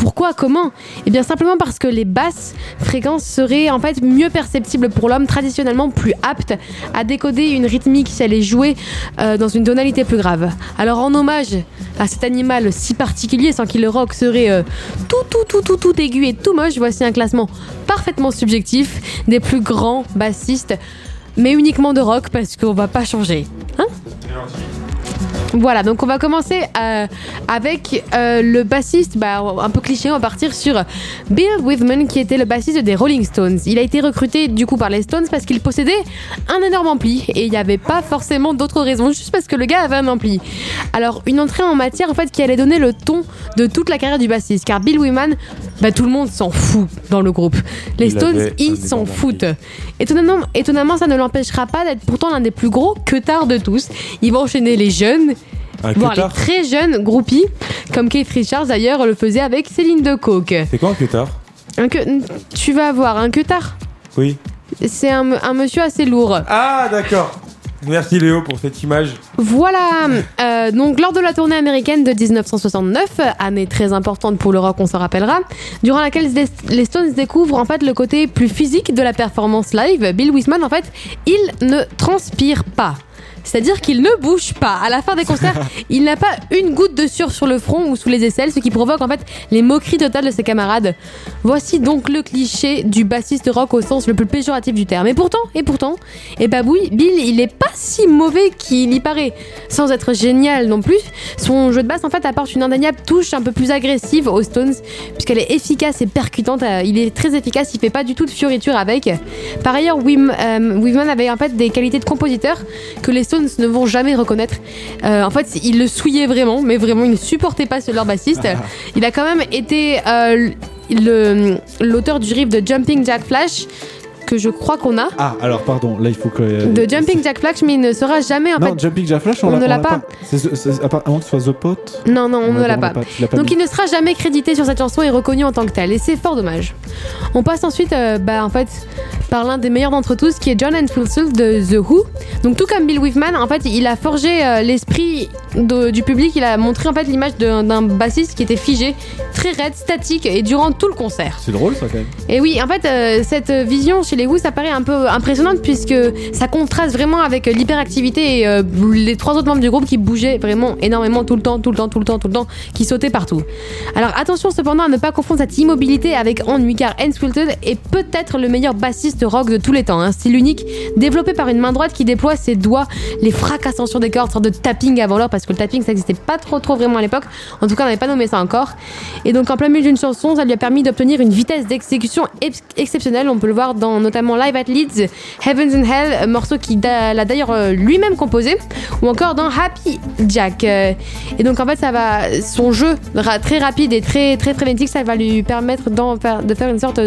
Pourquoi, comment Eh bien simplement parce que les basses fréquences seraient en fait mieux perceptibles pour l'homme, traditionnellement plus apte à décoder une rythmique si elle est jouée euh, dans une tonalité plus grave. Alors en hommage à cet animal si particulier sans qui le rock serait euh, tout tout tout tout tout aigu et tout moche, voici un classement parfaitement subjectif des plus grands bassistes mais uniquement de rock parce qu'on va pas changer. Hein? Voilà, donc on va commencer euh, avec euh, le bassiste, bah, un peu cliché, on va partir sur Bill Withman qui était le bassiste des Rolling Stones. Il a été recruté du coup par les Stones parce qu'il possédait un énorme ampli et il n'y avait pas forcément d'autres raisons, juste parce que le gars avait un ampli. Alors une entrée en matière en fait qui allait donner le ton de toute la carrière du bassiste car Bill Withman, bah, tout le monde s'en fout dans le groupe. Les Il Stones, ils s'en foutent. Étonnamment, étonnamment, ça ne l'empêchera pas d'être pourtant l'un des plus gros queutards de tous. Il va enchaîner les jeunes, Un voire les très jeunes groupies, comme Keith Richards d'ailleurs le faisait avec Céline de Coke. C'est quoi un queutard Un que... Tu vas avoir un queutard. Oui. C'est un, un monsieur assez lourd. Ah, d'accord. Merci Léo pour cette image. Voilà, euh, donc lors de la tournée américaine de 1969, année très importante pour le rock, on se rappellera, durant laquelle les Stones découvrent en fait le côté plus physique de la performance live, Bill Wiseman en fait, il ne transpire pas. C'est-à-dire qu'il ne bouge pas. À la fin des concerts, il n'a pas une goutte de sueur sur le front ou sous les aisselles, ce qui provoque en fait les moqueries totales de ses camarades. Voici donc le cliché du bassiste rock au sens le plus péjoratif du terme. Et pourtant, et pourtant, et bah oui, Bill, il est pas si mauvais qu'il y paraît. Sans être génial non plus, son jeu de basse en fait apporte une indéniable touche un peu plus agressive aux Stones, puisqu'elle est efficace et percutante. Euh, Il est très efficace, il fait pas du tout de fioriture avec. Par ailleurs, Wim, euh, Wiman avait en fait des qualités de compositeur que les Stones ne vont jamais reconnaître. Euh, en fait, il le souillait vraiment, mais vraiment, il ne supportait pas ce leur bassiste. Il a quand même été euh, l'auteur du riff de Jumping Jack Flash que je crois qu'on a. Ah, alors pardon, là il faut que. De Jumping Jack Flash, mais il ne sera jamais en non, fait. Jumping Jack Flash, on, ne l'a pas. À part- avant que ce soit The Pot. Non, non, on ne l'a pas. Donc mis. il ne sera jamais crédité sur cette chanson et reconnu en tant que tel. Et c'est fort dommage. On passe ensuite, euh, bah en fait, par l'un des meilleurs d'entre tous, qui est John Entwistle de The Who. Donc tout comme Bill Withman, en fait, il a forgé euh, l'esprit du public. Il a montré en fait l'image d'un d'un bassiste qui était figé, très raide, statique et durant tout le concert. C'est drôle ça quand même. Et oui, en fait, euh, cette vision chez les Ça paraît un peu impressionnante puisque ça contraste vraiment avec euh, l'hyperactivité et euh, les trois autres membres du groupe qui bougeaient vraiment énormément tout le temps, tout le temps, tout le temps, tout le temps, qui sautaient partout. Alors attention cependant à ne pas confondre cette immobilité avec ennui car Hans Wilton est peut-être le meilleur bassiste rock de tous les temps. Un style unique développé par une main droite qui déploie ses doigts, les fracassant sur des cordes, sorte de tapping avant l'heure parce que le tapping ça n'existait pas trop trop vraiment à l'époque. En tout cas, on n'avait pas nommé ça encore. Et donc en plein milieu d'une chanson, ça lui a permis d'obtenir une vitesse d'exécution ex- exceptionnelle. On peut le voir dans notamment Live at Leeds, Heavens and Hell, un morceau qu'il a d'ailleurs euh, lui-même composé, ou encore dans Happy Jack. Euh, Et donc en fait, ça va, son jeu très rapide et très très frénétique, ça va lui permettre de faire une sorte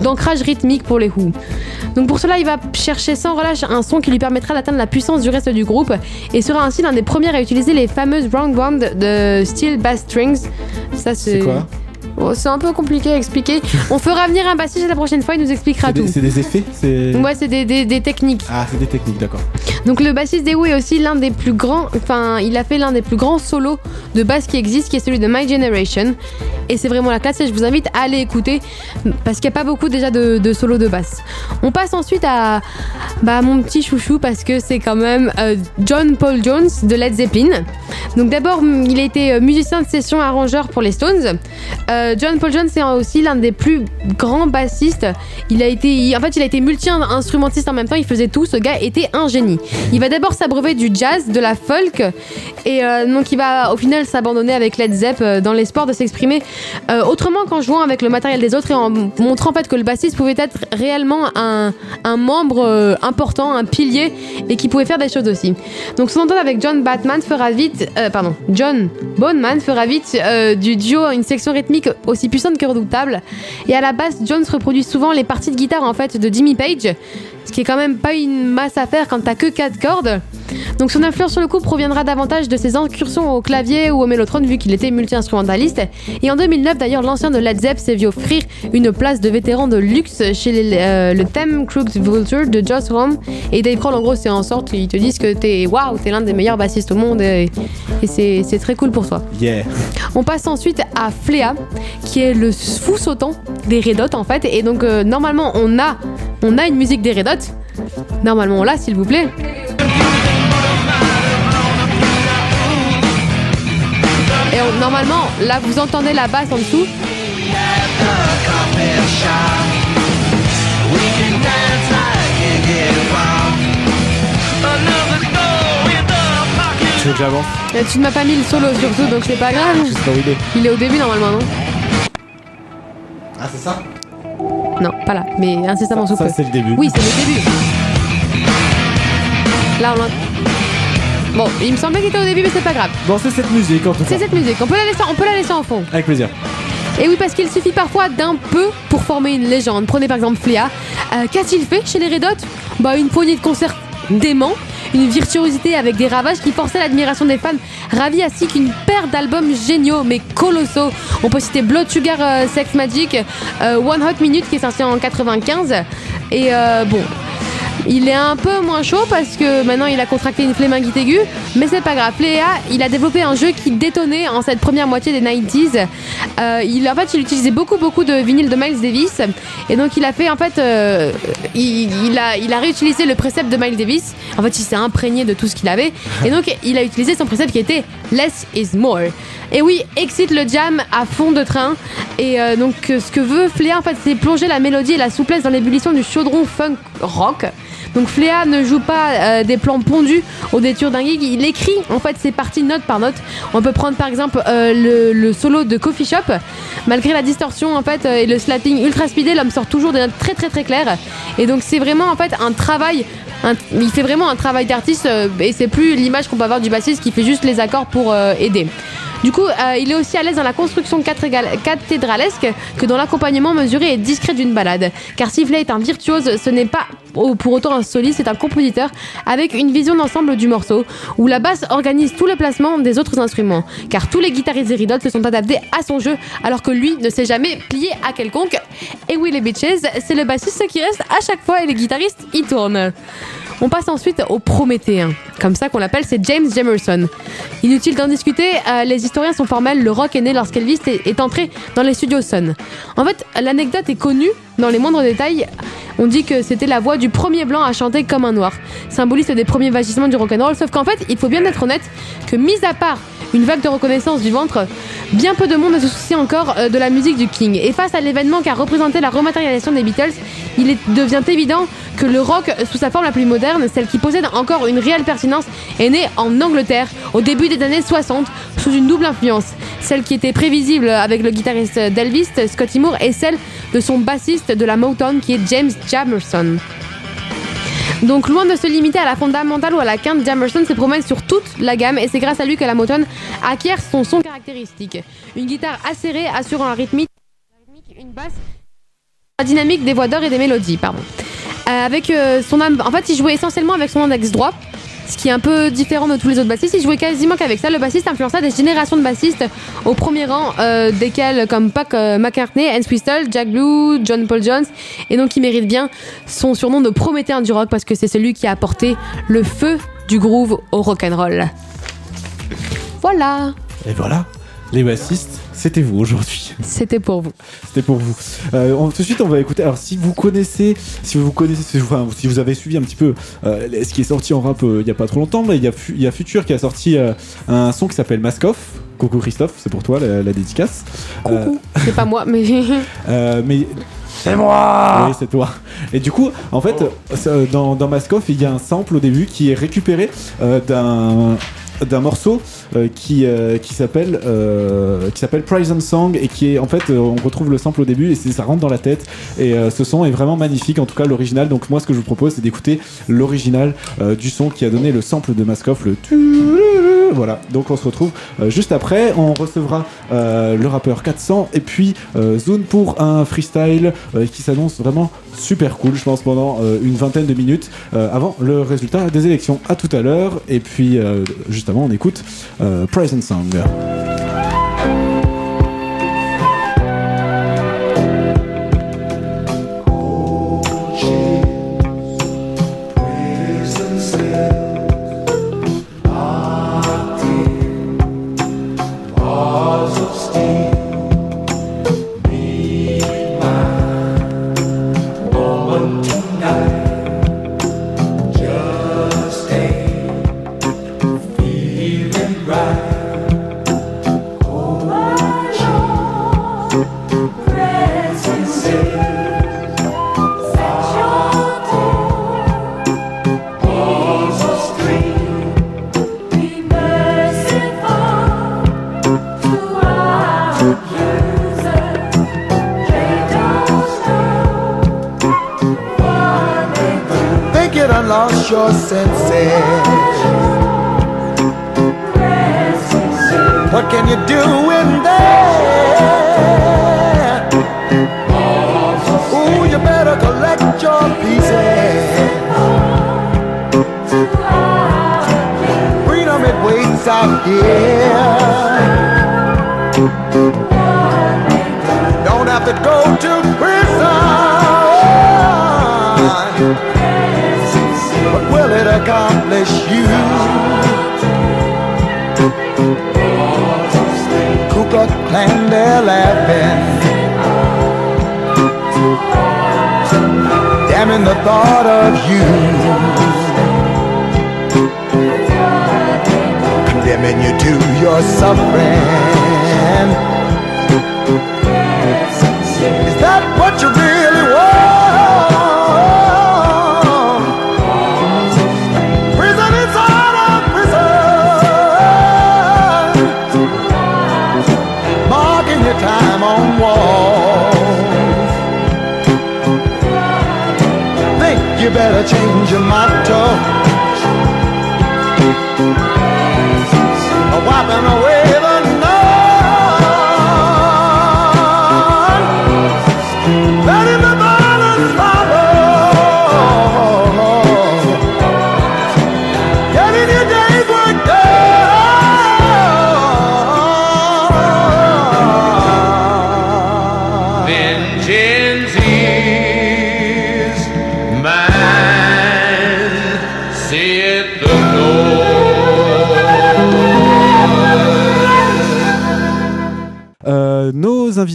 d'ancrage rythmique pour les Who. Donc pour cela, il va chercher sans relâche un son qui lui permettra d'atteindre la puissance du reste du groupe et sera ainsi l'un des premiers à utiliser les fameuses round band de steel bass strings. Ça C'est quoi? Oh, c'est un peu compliqué à expliquer. On fera venir un bassiste la prochaine fois, il nous expliquera tout. c'est des effets c'est... Ouais, c'est des, des- des techniques. Ah, c'est des techniques, d'accord. Donc le bassiste des Who est aussi l'un des plus grands, enfin il a fait l'un des plus grands solos de basse qui existe, qui est celui de My Generation. Et c'est vraiment la classe et je vous invite à aller écouter parce qu'il n'y a pas beaucoup déjà de, de solos de basse. On passe ensuite à bah, mon petit chouchou parce que c'est quand même euh, John Paul Jones de Led Zeppelin. Donc d'abord il a été euh, musicien de session arrangeur pour les Stones. Euh, John Paul Jones c'est aussi l'un des plus grands bassistes. Il a été, en fait il a été multi-instrumentiste en même temps. Il faisait tout. Ce gars était un génie. Il va d'abord s'abreuver du jazz, de la folk, et euh, donc il va au final s'abandonner avec Led Zepp euh, dans l'espoir de s'exprimer euh, autrement qu'en jouant avec le matériel des autres et en montrant en fait que le bassiste pouvait être réellement un, un membre euh, important, un pilier et qui pouvait faire des choses aussi. Donc son entente avec John Batman fera vite, euh, pardon, John Boneman fera vite euh, du duo une section rythmique aussi puissante que redoutable. Et à la basse, Jones reproduit souvent les parties de guitare en fait de Jimmy Page, ce qui est quand même pas une masse à faire quand t'as que 4 cordes. Donc son influence sur le coup proviendra davantage de ses incursions au clavier ou au mélotron vu qu'il était multi-instrumentaliste. Et en 2009 d'ailleurs l'ancien de Led Zepp s'est vu offrir une place de vétéran de luxe chez les- euh, le thème Crooked Vulture de Joss Home. Et Dave Grohl en gros c'est en sorte ils te disent que t'es waouh t'es l'un des meilleurs bassistes au monde et, c'est très cool pour toi. Yeah. On passe ensuite à Flea, qui est le fou sautant des Red Hot en fait. Et donc euh, normalement on a, on a une musique des Red Hot. Normalement on l'a s'il vous plaît. Et on- normalement là vous entendez la basse en dessous. Tu veux que j'avance Tu ne m'as pas mis le solo surtout donc c'est pas grave. Pas il est. Il est au début normalement non Ah, c'est ça Non pas là mais incessamment sous Ça, peu. c'est le début. Oui c'est le début. Là on l'entend. Bon il me semblait qu'il était au début mais c'est pas grave. Bon, c'est cette musique en tout cas. C'est cette musique, on peut la laisser, on peut la laisser en fond. Avec plaisir. Et oui, parce qu'il suffit parfois d'un peu pour former une légende. Prenez par exemple Flea. Euh, Qu'a-t-il fait chez les Red Hot? Bah, une poignée de concerts dément, une virtuosité avec des ravages qui forçaient l'admiration des fans, ravis ainsi qu'une paire d'albums géniaux mais colossaux. On peut citer Blood Sugar euh, Sex Magic, euh, One Hot Minute qui est sorti en 95. Et euh, bon. Il est un peu moins chaud parce que maintenant il a contracté une flémingite aiguë, mais c'est pas grave. Léa, il a développé un jeu qui détonnait en cette première moitié des 90s. Euh, il, en fait, il utilisait beaucoup beaucoup de vinyle de Miles Davis, et donc il a fait en fait, euh, il, il a, il a réutilisé le précepte de Miles Davis. En fait, il s'est imprégné de tout ce qu'il avait, et donc il a utilisé son précepte qui était Less is more. Et oui, excite le jam à fond de train. Et euh, donc, ce que veut Flea, en fait, c'est plonger la mélodie et la souplesse dans l'ébullition du chaudron funk rock. Donc Flea ne joue pas euh, des plans pondus au détour d'un gig, il écrit en fait ses parties note par note. On peut prendre par exemple euh, le, solo de Coffee Shop. Malgré la distorsion en fait euh, et le slapping ultra speedé, l'homme sort toujours des notes très très très claires. Et donc c'est vraiment en fait un travail il fait vraiment un travail d'artiste et c'est plus l'image qu'on peut avoir du bassiste qui fait juste les accords pour aider. Du coup, euh, il est aussi à l'aise dans la construction cathédrale- cathédralesque que dans l'accompagnement mesuré et discret d'une balade. Car Siffley est un virtuose, ce n'est pas pour autant un soliste, c'est un compositeur avec une vision d'ensemble du morceau, où la basse organise tout le placement des autres instruments. Car tous les guitaristes d'Eridot se sont adaptés à son jeu, alors que lui ne s'est jamais plié à quelconque. Et oui, les bitches, c'est le bassiste qui reste à chaque fois et les guitaristes y tournent. On passe ensuite au Prométhéen. Comme ça qu'on l'appelle, c'est James Jamerson. Inutile d'en discuter, euh, les historiens sont formels, le rock est né lorsqu'Elvis est, est entré dans les studios Sun. En fait, l'anecdote est connue dans les moindres détails. On dit que c'était la voix du premier blanc à chanter comme un noir, symboliste des premiers vagissements du rock'n'roll, sauf qu'en fait, il faut bien être honnête que mis à part une vague de reconnaissance du ventre, bien peu de monde se soucie encore euh, de la musique du King. Et face à l'événement qu'a représenté la rematérialisation des Beatles, il devient évident que le rock, sous sa forme la plus moderne, celle qui possède encore une réelle est née en Angleterre au début des années 60 sous une double influence. Celle qui était prévisible avec le guitariste d'Elvis, Scotty Moore, et celle de son bassiste de la Motown qui est James Jamerson. Donc loin de se limiter à la fondamentale ou à la quinte, Jamerson se promène sur toute la gamme et c'est grâce à lui que la Motown acquiert son son caractéristique. Une guitare acérée assurant un rythmique, une basse, la dynamique des voix d'or et des mélodies. Euh, avec euh, son en fait, il jouait essentiellement avec son index droit, ce qui est un peu différent de tous les autres bassistes. Il jouait quasiment qu'avec ça. Le bassiste influença des générations de bassistes au premier rang, euh, desquels comme Pac euh, McCartney, Hans Whistle, Jack Blue, John Paul Jones, et donc il mérite bien son surnom de Prométhéen du rock parce que c'est celui qui a apporté le feu du groove au rock'n'roll. Voilà, Et voilà, les bassistes, c'était vous aujourd'hui. c'était pour vous. C'était pour vous. Euh, on- tout de suite, on va écouter. Alors, si vous connaissez, si vous connaissez, enfin, si vous avez suivi un petit peu euh, ce qui est sorti en rap euh, il y a pas trop longtemps, mais il y a, il y a Future qui a sorti euh, un son qui s'appelle Mask Off. Coucou Christophe, c'est pour toi la, la dédicace. Coucou. C'est pas moi, mais. Euh, mais C'est moi oui, c'est toi. Et du coup, en fait, dans, dans Mask Off, il y a un sample au début qui est récupéré euh, d'un d'un morceau euh, qui euh, qui s'appelle euh, qui s'appelle Prison Song et qui est en fait on retrouve le sample au début et ça rentre dans la tête et ce son est vraiment magnifique en tout cas l'original. Donc moi ce que je vous propose c'est d'écouter l'original du son qui a donné le sample de Mask Off le voilà. Donc on se retrouve juste après. On recevra le rappeur 400 et puis Zone pour un freestyle qui s'annonce vraiment super cool je pense pendant une vingtaine de minutes avant le résultat des élections. À tout à l'heure et puis euh, avant on écoute euh, Prison Song lost your senses. What can you do in there? Ooh, you better collect your pieces. Freedom it waits out here. Don't have to go to it accomplish you? Ku Klux Klan, they're laughing. Damning the thought of you. Condemning you to your suffering. Is that what you really you better change your motto.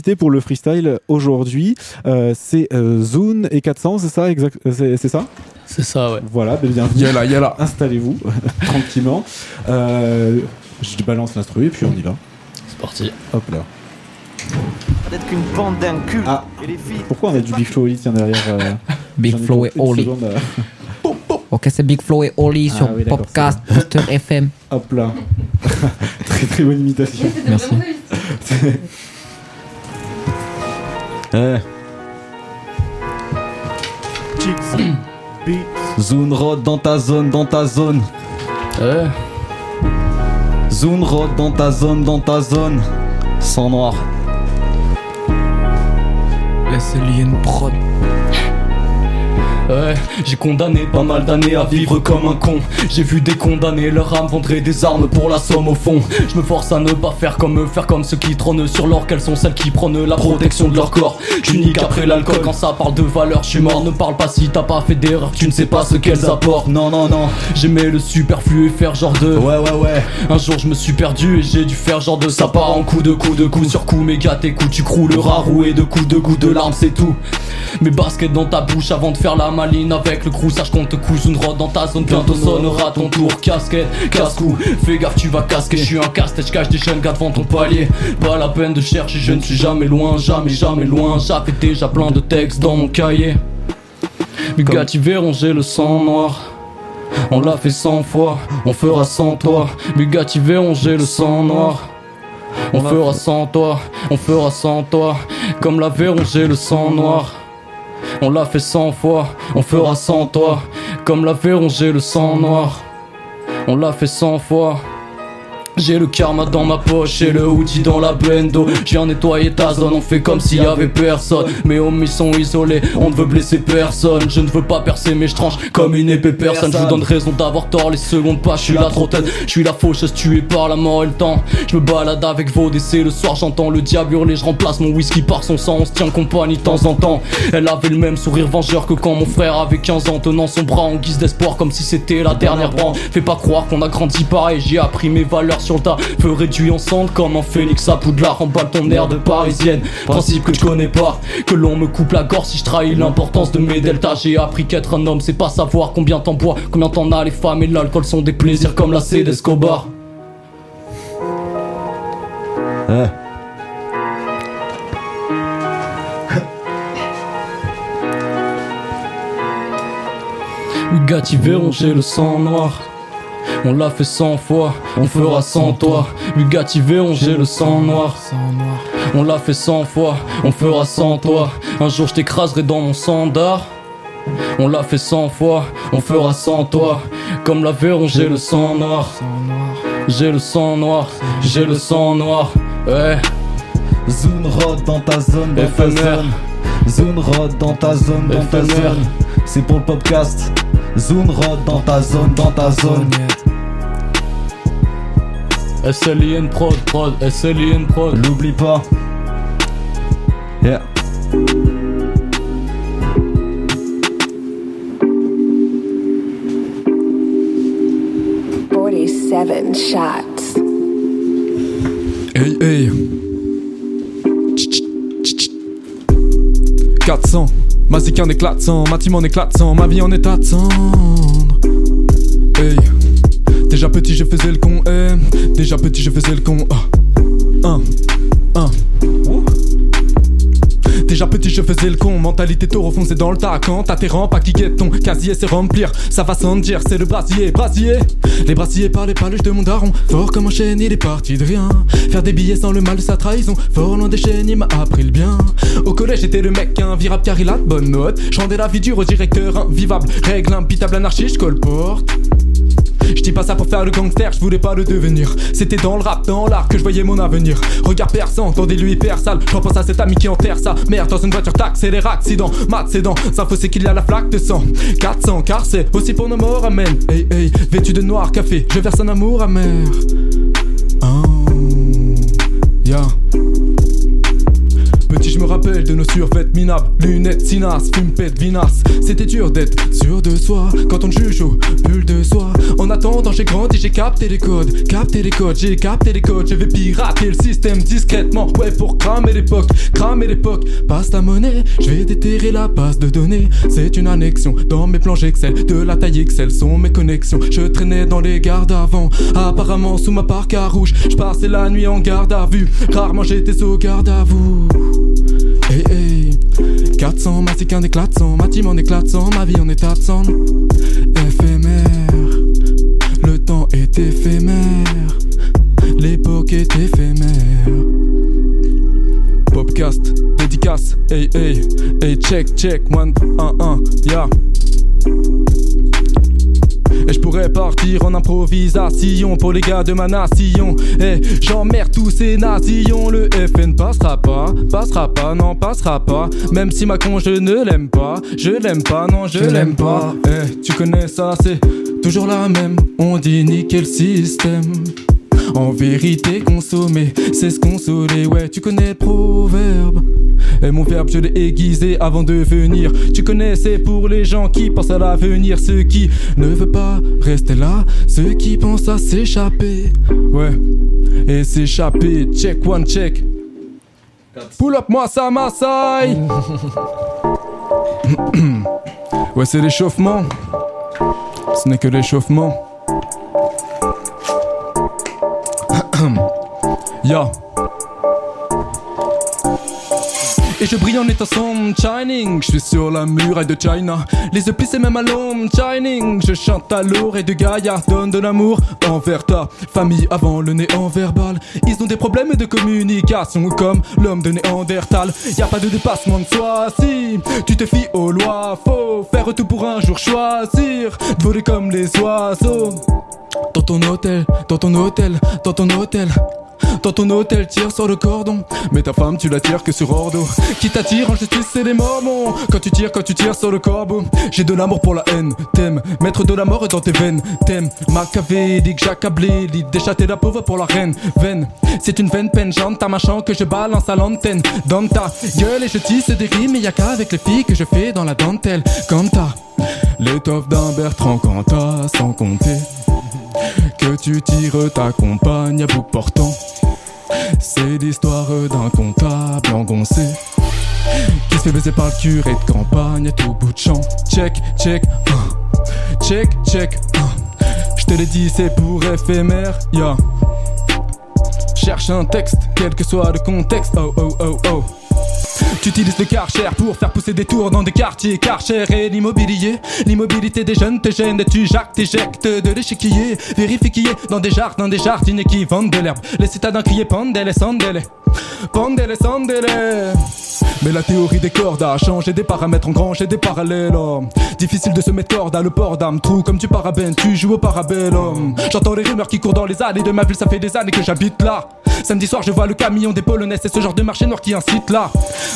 Invités pour le freestyle aujourd'hui. Euh, c'est euh, Zune et 400, c'est ça exact euh, C'est c'est ça? C'est ça, ouais. Voilà, ben, bienvenue. Yalla, yalla. Installez-vous tranquillement. Euh, je balance l'instru et puis on y va. C'est parti. Hop là. Peut-être qu'une bande d'un cul. Ah. Et les filles. Pourquoi on a du Big Flo Oli tiens derrière euh, Big j'en ai Flo pour et Oli. Ok, c'est Big Flo et Oli Ah sur oui, Popcast, Booster FM. Hop là. très très bonne imitation. Merci. Eh. Zone Rod dans ta zone, dans ta zone. Eh. Zone Rod dans ta zone, dans ta zone. Sang noir. Laisse une prod. Ouais, j'ai condamné pas mal d'années à vivre comme un con. J'ai vu des condamnés leur âme vendrait des armes pour la somme au fond. Je me force à ne pas faire comme eux, faire comme ceux qui trônent sur l'or. Quelles sont celles qui prônent la protection de leur corps. J'unique après l'alcool quand ça parle de valeur. Je suis mort, ne parle pas si t'as pas fait d'erreur. Tu ne sais pas ce qu'elles apportent. Non, non, non. J'aimais le superflu et faire genre de. Ouais, ouais, ouais. Un jour je me suis perdu et j'ai dû faire genre de ça part en coup de coup de coup sur coup. Gars, tes coups, tu crouleras roué de coups de coups de larmes, c'est tout. Mes baskets dans ta bouche avant de faire la maline avec le crew. Sache qu'on te couche une rod dans ta zone. Bientôt sonnera ton tour. Casquette, casse-cou. Fais gaffe, tu vas casquer. Je suis un casse-tête, je cache des jeunes gars devant ton palier. Pas la peine de chercher, je ne suis jamais loin, jamais, jamais loin. J'avais déjà plein de textes dans mon cahier. Mais gars, tu verront, j'ai le sang noir. On l'a fait cent fois, on fera sans toi. Tu verront, j'ai le sang noir. On fera sans toi, on fera sans toi. Comme la verron, j'ai le sang noir. On l'a fait cent fois, on fera sans toi. Comme la verron, j'ai le sang noir. On l'a fait cent fois. J'ai le karma dans ma poche et le hoodie dans la blendo. J'ai un nettoyé ta zone, on fait comme s'il y avait personne. Mes homies sont isolés, on ne veut blesser personne. Je ne veux pas percer, mais je tranche comme une épée personne. Je vous donne raison d'avoir tort, les secondes pas, je suis la trop tête. Je suis la faucheuse tuée par la mort et le temps. Je me balade avec vos décès le soir, j'entends le diable hurler. Je remplace mon whisky par son sang, on se tient compagnie de temps en temps. Elle avait le même sourire vengeur que quand mon frère avait 15 ans, tenant son bras en guise d'espoir comme si c'était la dernière branche. Fais pas croire qu'on a grandi pareil, j'ai appris mes valeurs sur le tas. Feu réduit en cendres comme un phénix à Poudlard. Emballe ton air de parisienne. Principe que je connais pas. Que l'on me coupe la gorge si je trahis l'importance de mes deltas. J'ai appris qu'être un homme, c'est pas savoir combien t'en bois, combien t'en as. Les femmes et l'alcool sont des plaisirs comme la C d'Escobar. Verront, j'ai le sang noir. On l'a fait cent fois, on fera sans toi. Ils verront, j'ai le sang noir. On l'a fait cent fois, on fera sans toi. Un jour, je t'écraserai dans mon sandar. On l'a fait cent fois, on fera sans toi. Comme la verron, j'ai le sang noir. J'ai le sang noir, j'ai le sang noir. Ouais. Zone Rod dans ta zone, dans ta zone. Zone Rod dans ta zone, dans ta zone. C'est pour le podcast. Zone Rod dans ta zone, dans ta zone. SLIN prod, prod, SLIN prod. L'oublie pas. Yeah. Forty-seven shots. Hey hey 400 Ma zik en éclatant, ma team en éclatant, ma vie en état de cendre Hey Déjà petit je faisais le con, eh. Déjà petit je faisais le con, ah. Un, un. Déjà petit je faisais le con, mentalité taureau foncé dans le tas. Quand t'as tes rampes à cliquer ton casier c'est remplir. Ça va sans dire, c'est le brasier, brasier. Les brasiers par les paluches de mon daron. Fort comme un chêne il est parti de rien. Faire des billets sans le mal sa trahison. Fort loin des chaînes il m'a appris le bien. Au collège j'étais le mec invirable car il a de bonnes notes. Chandais la vie dure au directeur invivable. Règle impitable anarchie je colporte je dis pas ça pour faire le gangster, je voulais pas le devenir. C'était dans le rap, dans l'art que je voyais mon avenir. Regard perçant, entendez-lui hyper sale. Je repense à cet ami qui enterre sa mère dans une voiture les accidents. Mat, c'est dans, ça faut c'est qu'il y a la flaque de sang. 400, car c'est aussi pour nos morts, amen. Hey, hey, vêtu de noir café, je verse un amour amer. Oh, yeah. De nos survêt minable, lunettes, sinas, fume pète, vinasse. C'était dur d'être sûr de soi quand on juge au bulle de soi. En attendant, j'ai grandi, j'ai capté les codes, capté les codes, j'ai capté les codes. Je vais pirater le système discrètement, ouais, pour cramer l'époque, cramer l'époque. Passe ta monnaie, je vais déterrer la base de données. C'est une annexion dans mes planches Excel, de la taille Excel sont mes connexions. Je traînais dans les gardes avant, apparemment sous ma parka rouge. Je passais la nuit en garde à vue, rarement j'étais au garde à vous. Hey hey. 400, ma c'est qu'un éclatant, ma team en éclatant, ma vie en de sang Éphémère, le temps est éphémère, l'époque est éphémère. Popcast, dédicace, hey hey, hey check check, one, un, un, ya. Et je pourrais partir en improvisation pour les gars de ma nation. Et j'emmerde tous ces nations. Le FN passera pas, passera pas, non, passera pas. Même si Macron je ne l'aime pas, je l'aime pas, non, je, l'aime pas. Eh, tu connais ça, c'est toujours la même. On dit niquer le système. En vérité, consommer, c'est se consoler. Ouais, tu connais le proverbe. Et mon verbe, je l'ai aiguisé avant de venir. Tu connais, c'est pour les gens qui pensent à l'avenir. Ceux qui ne veulent pas rester là. Ceux qui pensent à s'échapper. Ouais, et s'échapper. Check, one check. Pull up, moi, ça m'assaille. ouais, c'est l'échauffement. Ce n'est que l'échauffement. Ya. Et je brille en étant sombre, shining. Je suis sur la muraille de China. Les yeux plissés même à l'ombre, shining. Je chante à l'oreille de Gaïa. Donne de l'amour envers ta famille avant le néant verbal. Ils ont des problèmes de communication comme l'homme de Néandertal. Y a pas de dépassement de soi si tu te fies aux lois. Faut faire tout pour un jour choisir voler comme les oiseaux. Dans ton hôtel, dans ton hôtel, dans ton hôtel. Dans ton hôtel, tire sur le cordon. Mais ta femme, tu la tires que sur ordo. Qui t'attire en justice, c'est les mormons. Quand tu tires, quand tu tires sur le corbeau. J'ai de l'amour pour la haine. T'aimes mettre de la mort dans tes veines. T'aimes machiavélique, j'accablé. L'idée d'échatter la pauvre pour la reine. Veine, c'est une veine penchante. T'as ma chant que je balance à l'antenne. Dans ta gueule et je tisse des rimes. Mais y a qu'avec les filles que je fais dans la dentelle. Comme t'as l'étoffe d'un Bertrand Cantat, sans compter. Que tu tires ta compagne à bout portant. C'est l'histoire d'un comptable engoncé. Qui se fait baiser par le curé de campagne tout bout de champ. Check, check, check, check. Je te l'ai dit c'est pour éphémère, Cherche un texte, quel que soit le contexte, oh oh oh oh tu utilises le karcher pour faire pousser des tours dans des quartiers Karcher et l'immobilier L'immobilité des jeunes te gêne et tu jacques, t'éjectes de l'échiquier Vérifie qui est dans des jardins, des jardiniers qui vendent de l'herbe Les citadins criaient pandele, sandele Pandele, sandele mais la théorie des cordes a changé des paramètres, engrangé des parallèles. Difficile de se mettre corde à le port d'âme, trou comme tu parabènes, tu joues au parabellum. J'entends les rumeurs qui courent dans les allées de ma ville, ça fait des années que j'habite là. Samedi soir, je vois le camion des polonaises, c'est ce genre de marché noir qui incite là.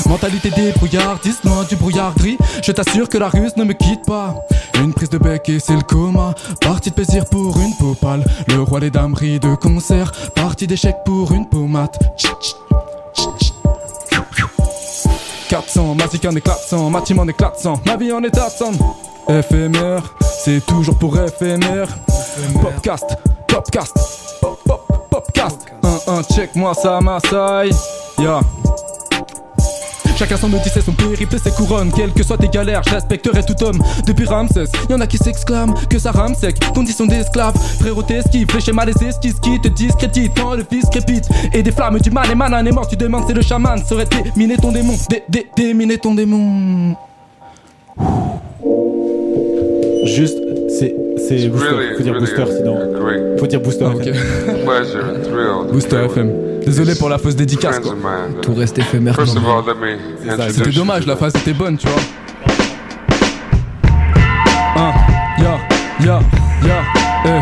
Mentalité des brouillardistes, loin du brouillard gris. Je t'assure que la ruse ne me quitte pas. Une prise de bec et c'est le coma. Partie de plaisir pour une peau pâle. Le roi des dames rit de concert. Partie d'échec pour une pommade. Tch, tch, tch, tch. 400, ma zik en éclatant, ma team en éclatant, ma vie en état de. Éphémère, c'est toujours pour éphémère. Popcast, popcast, pop, pop, popcast. Un, un, check, moi ça m'assaille. Ya. Chacun son odyssée, son périple, ses couronnes. Quelles que soient tes galères, je respecterai tout homme. Depuis Ramsès, y'en a qui s'exclament que ça rame sec. Condition d'esclave, frérot t'esquive. Les schémas, les esquisses qui te discréditent. Quand le fils crépite et des flammes du mal et manan est mort, tu demandes c'est le chaman. Saurait déminer ton démon, dé, dé, déminer ton démon? Juste, c'est c'est booster. Faut dire booster sinon. Faut dire booster. Ah. Booster FM. Désolé pour la fausse dédicace quoi. Tout reste éphémère. C'était dommage, la phrase était bonne, tu vois. Un, ya, ya, ya, eh,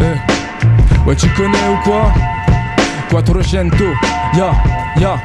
eh. Ouais, tu connais ou quoi? Quattrocento, ya, ya.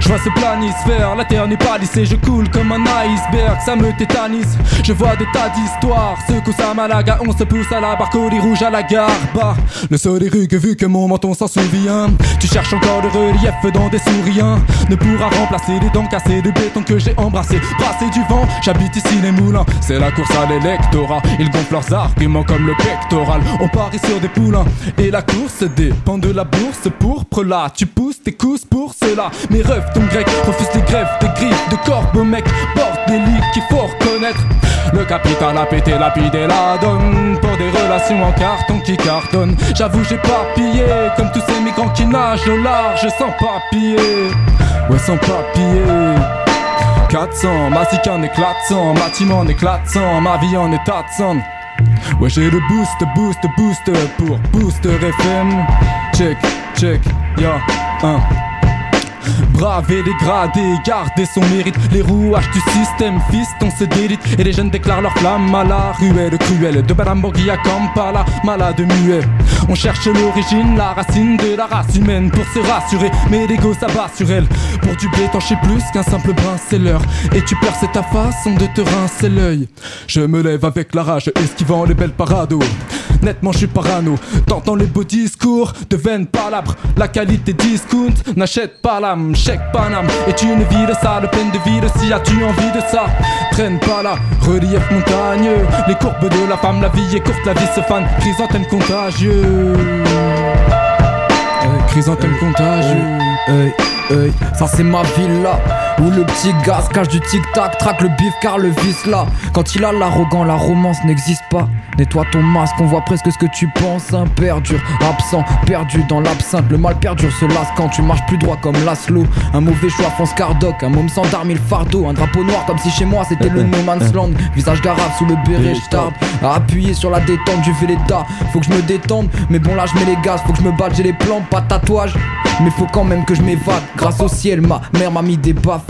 Je vois ce planisphère, la terre n'est pas lissée, je coule comme un iceberg, ça me tétanise. Je vois des tas d'histoires, secousse à Malaga, on se pousse à la barque au lit rouge à la gare. Bah, le sol est vu que mon menton s'en souvient. Tu cherches encore le relief dans des souriants. Ne pourra remplacer les dents cassées de béton que j'ai embrassé. Brassé du vent, j'habite ici les moulins. C'est la course à l'électorat, ils gonflent leurs arguments comme le pectoral. On parie sur des poulains et la course dépend de la bourse pourpre là. Tu pousses tes cousses pour cela. Mes rêves refusent les greffes, des griffes de corbeau mec. Porte des lits qu'il faut reconnaître. Le capital a pété, lapidé la donne Pour des relations en carton qui cartonnent J'avoue j'ai pas pillé Comme tous ces migrants qui nagent au large sans papier Ouais sans papier 400, ma sique en éclatant, ma en éclatant, ma vie en état de sang. Ouais j'ai le boost, boost, boost pour Booster FM Check, check, ya, un Brave et dégradé, garder son mérite. Les rouages du système, fiston se délite Et les jeunes déclarent leur flamme à la ruelle cruelle De Balamborghia à Kampala, malade muet On cherche l'origine, la racine de la race humaine Pour se rassurer, mais l'ego s'abat sur elle. Pour du blé t'en plus qu'un simple brin, c'est l'heure Et tu perds c'est ta façon de te rincer l'œil. Je me lève avec la rage, esquivant les belles parados Nettement je suis parano, t'entends les beaux discours de vaines palabres La qualité discount, n'achète pas l'âme, chèque Paname. Est une ville sale, pleine de vide, si as-tu envie de ça Traîne pas là, relief montagneux Les courbes de la femme, la vie est courte, la vie se fane. Chrysanthème contagieux. Euh, Chrysanthème contagieux. Ça c'est ma villa Où le petit se cache du tic-tac Traque le bif car le vice là Quand il a l'arrogant, la romance n'existe pas. Nettoie ton masque, on voit presque ce que tu penses. Un perdure, absent, perdu dans l'absinthe. Le mal perdure se lasse quand tu marches plus droit comme Laszlo. Un mauvais choix fonce Cardoc Un môme sans d'armes le fardeau. Un drapeau noir comme si chez moi c'était le no man's land. Visage garave sous le béret, je tarde. À appuyer sur la détente du Véleda Faut que je me détende, mais bon là je mets les gaz. Faut que je me batte, j'ai les plans, pas de tatouage. Mais faut quand même que je m'évade. Grâce au ciel, ma mère m'a mis des baffes.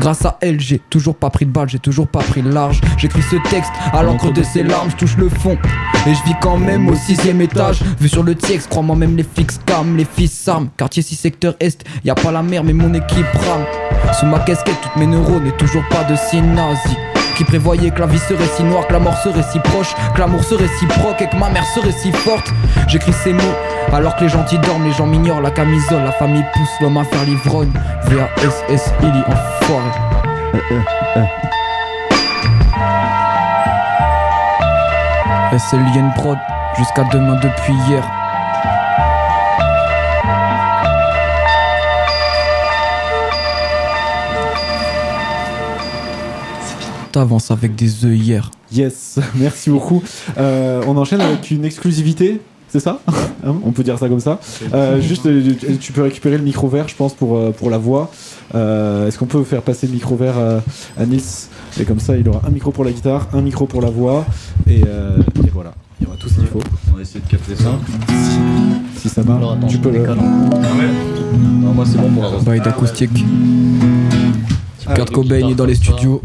Grâce à elle, j'ai toujours pas pris de balle, j'ai toujours pas pris le large. J'écris ce texte à l'encre de ses larmes, je touche le fond. Et je vis quand même au sixième étage. Vu sur le TX, crois-moi même les fixes cam, les fils armes. Quartier 6 secteur Est, y a pas la mer, mais mon équipe rame. Sous ma casquette, toutes mes neurones et toujours pas de signe nazi. Qui prévoyait que la vie serait si noire, que la mort serait si proche, que l'amour serait si proc et que ma mère serait si forte. J'écris ces mots alors que les gentils dorment, les gens m'ignorent, la camisole, la famille pousse l'homme à faire l'ivrogne. VASS, il y enfoiré. SLN Prod, jusqu'à demain depuis hier. T'avances avec des œillères. Yes, merci beaucoup. Euh, on enchaîne avec une exclusivité. C'est ça? Hein, On peut dire ça comme ça. Euh, juste, euh, tu- peux récupérer le micro vert, je pense, pour, pour la voix. Euh, Est-ce qu'on peut faire passer le micro vert à, à Nils? Et comme ça, il aura un micro pour la guitare, un micro pour la voix. Et, euh, et voilà, il y aura tout ce qu'il faut. On va essayer de capter ça. Si ça marche, Alors, attends, tu peux le. Non, moi c'est bon pour la voix. Bail d'acoustique. Ah, Kurt Cobain est dans les studios.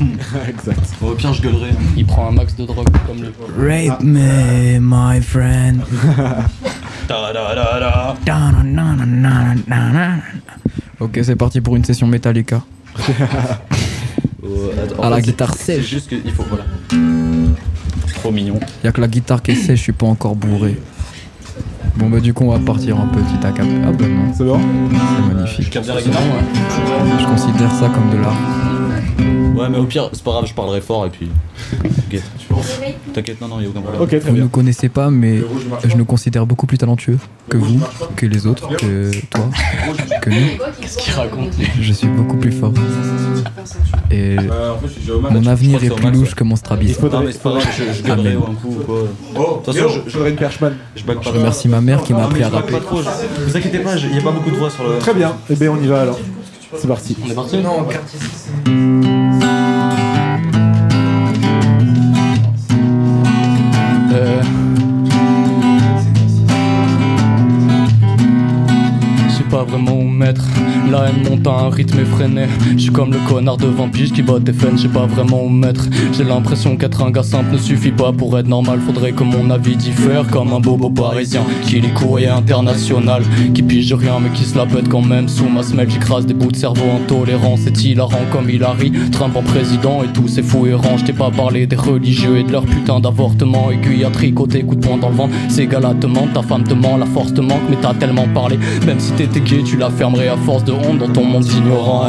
exact. Au pire, je gueulerai. Il prend un max de drogue comme le. Rape me, my friend. Ok, c'est parti pour une session Metallica. Euh, attends, À la guitare c'est- C'est sèche. juste qu'il faut. Voilà. Trop mignon. Y'a que la guitare qui est sèche, je suis pas encore bourré. Bon bah du coup on va partir un petit à cap. Ah bah non. C'est bon C'est magnifique. Je capte la guitare, ouais. Je considère ça comme de l'art. Ouais, mais au pire, c'est pas grave, je parlerai fort et puis. T'inquiète. T'inquiète, non, non, il a aucun problème. Ok, très vous bien. ne connaissez pas, mais je nous considère beaucoup plus talentueux que vous, que les autres, que toi, que nous. Qu'est-ce qu'il raconte Je suis beaucoup plus fort. Et mon avenir est plus louche que mon Strabisme. Mais c'est pas grave, je gagnerai un coup ou quoi. De toute façon, une. Je remercie ma mère qui m'a appris à rapper. Vous inquiétez pas, il n'y a pas beaucoup de voix sur le. Très bien, et bien on y va alors. C'est parti. On est parti Non, quartier pas vraiment maître, La haine monte à un rythme effréné. Je suis comme le connard de vampire qui va défendre, je sais pas vraiment où mettre. J'ai l'impression qu'être un gars simple ne suffit pas pour être normal. Faudrait que mon avis diffère comme un bobo parisien qui lit courrier international. Qui pige rien mais qui se la pète quand même. Sous ma semelle, j'écrase des bouts de cerveau intolérants. C'est hilarant comme Hillary, Trump en président et tous ces fous errants. Je t'ai pas parlé des religieux et de leur putain d'avortement. Aiguille à tricoter, coup de poing dans le ventre. Ces gars-là te mentent, ta femme te ment, la force te manque, mais t'as tellement parlé. Même si t'étais tu la fermerais à force de honte dans ton monde ignorant.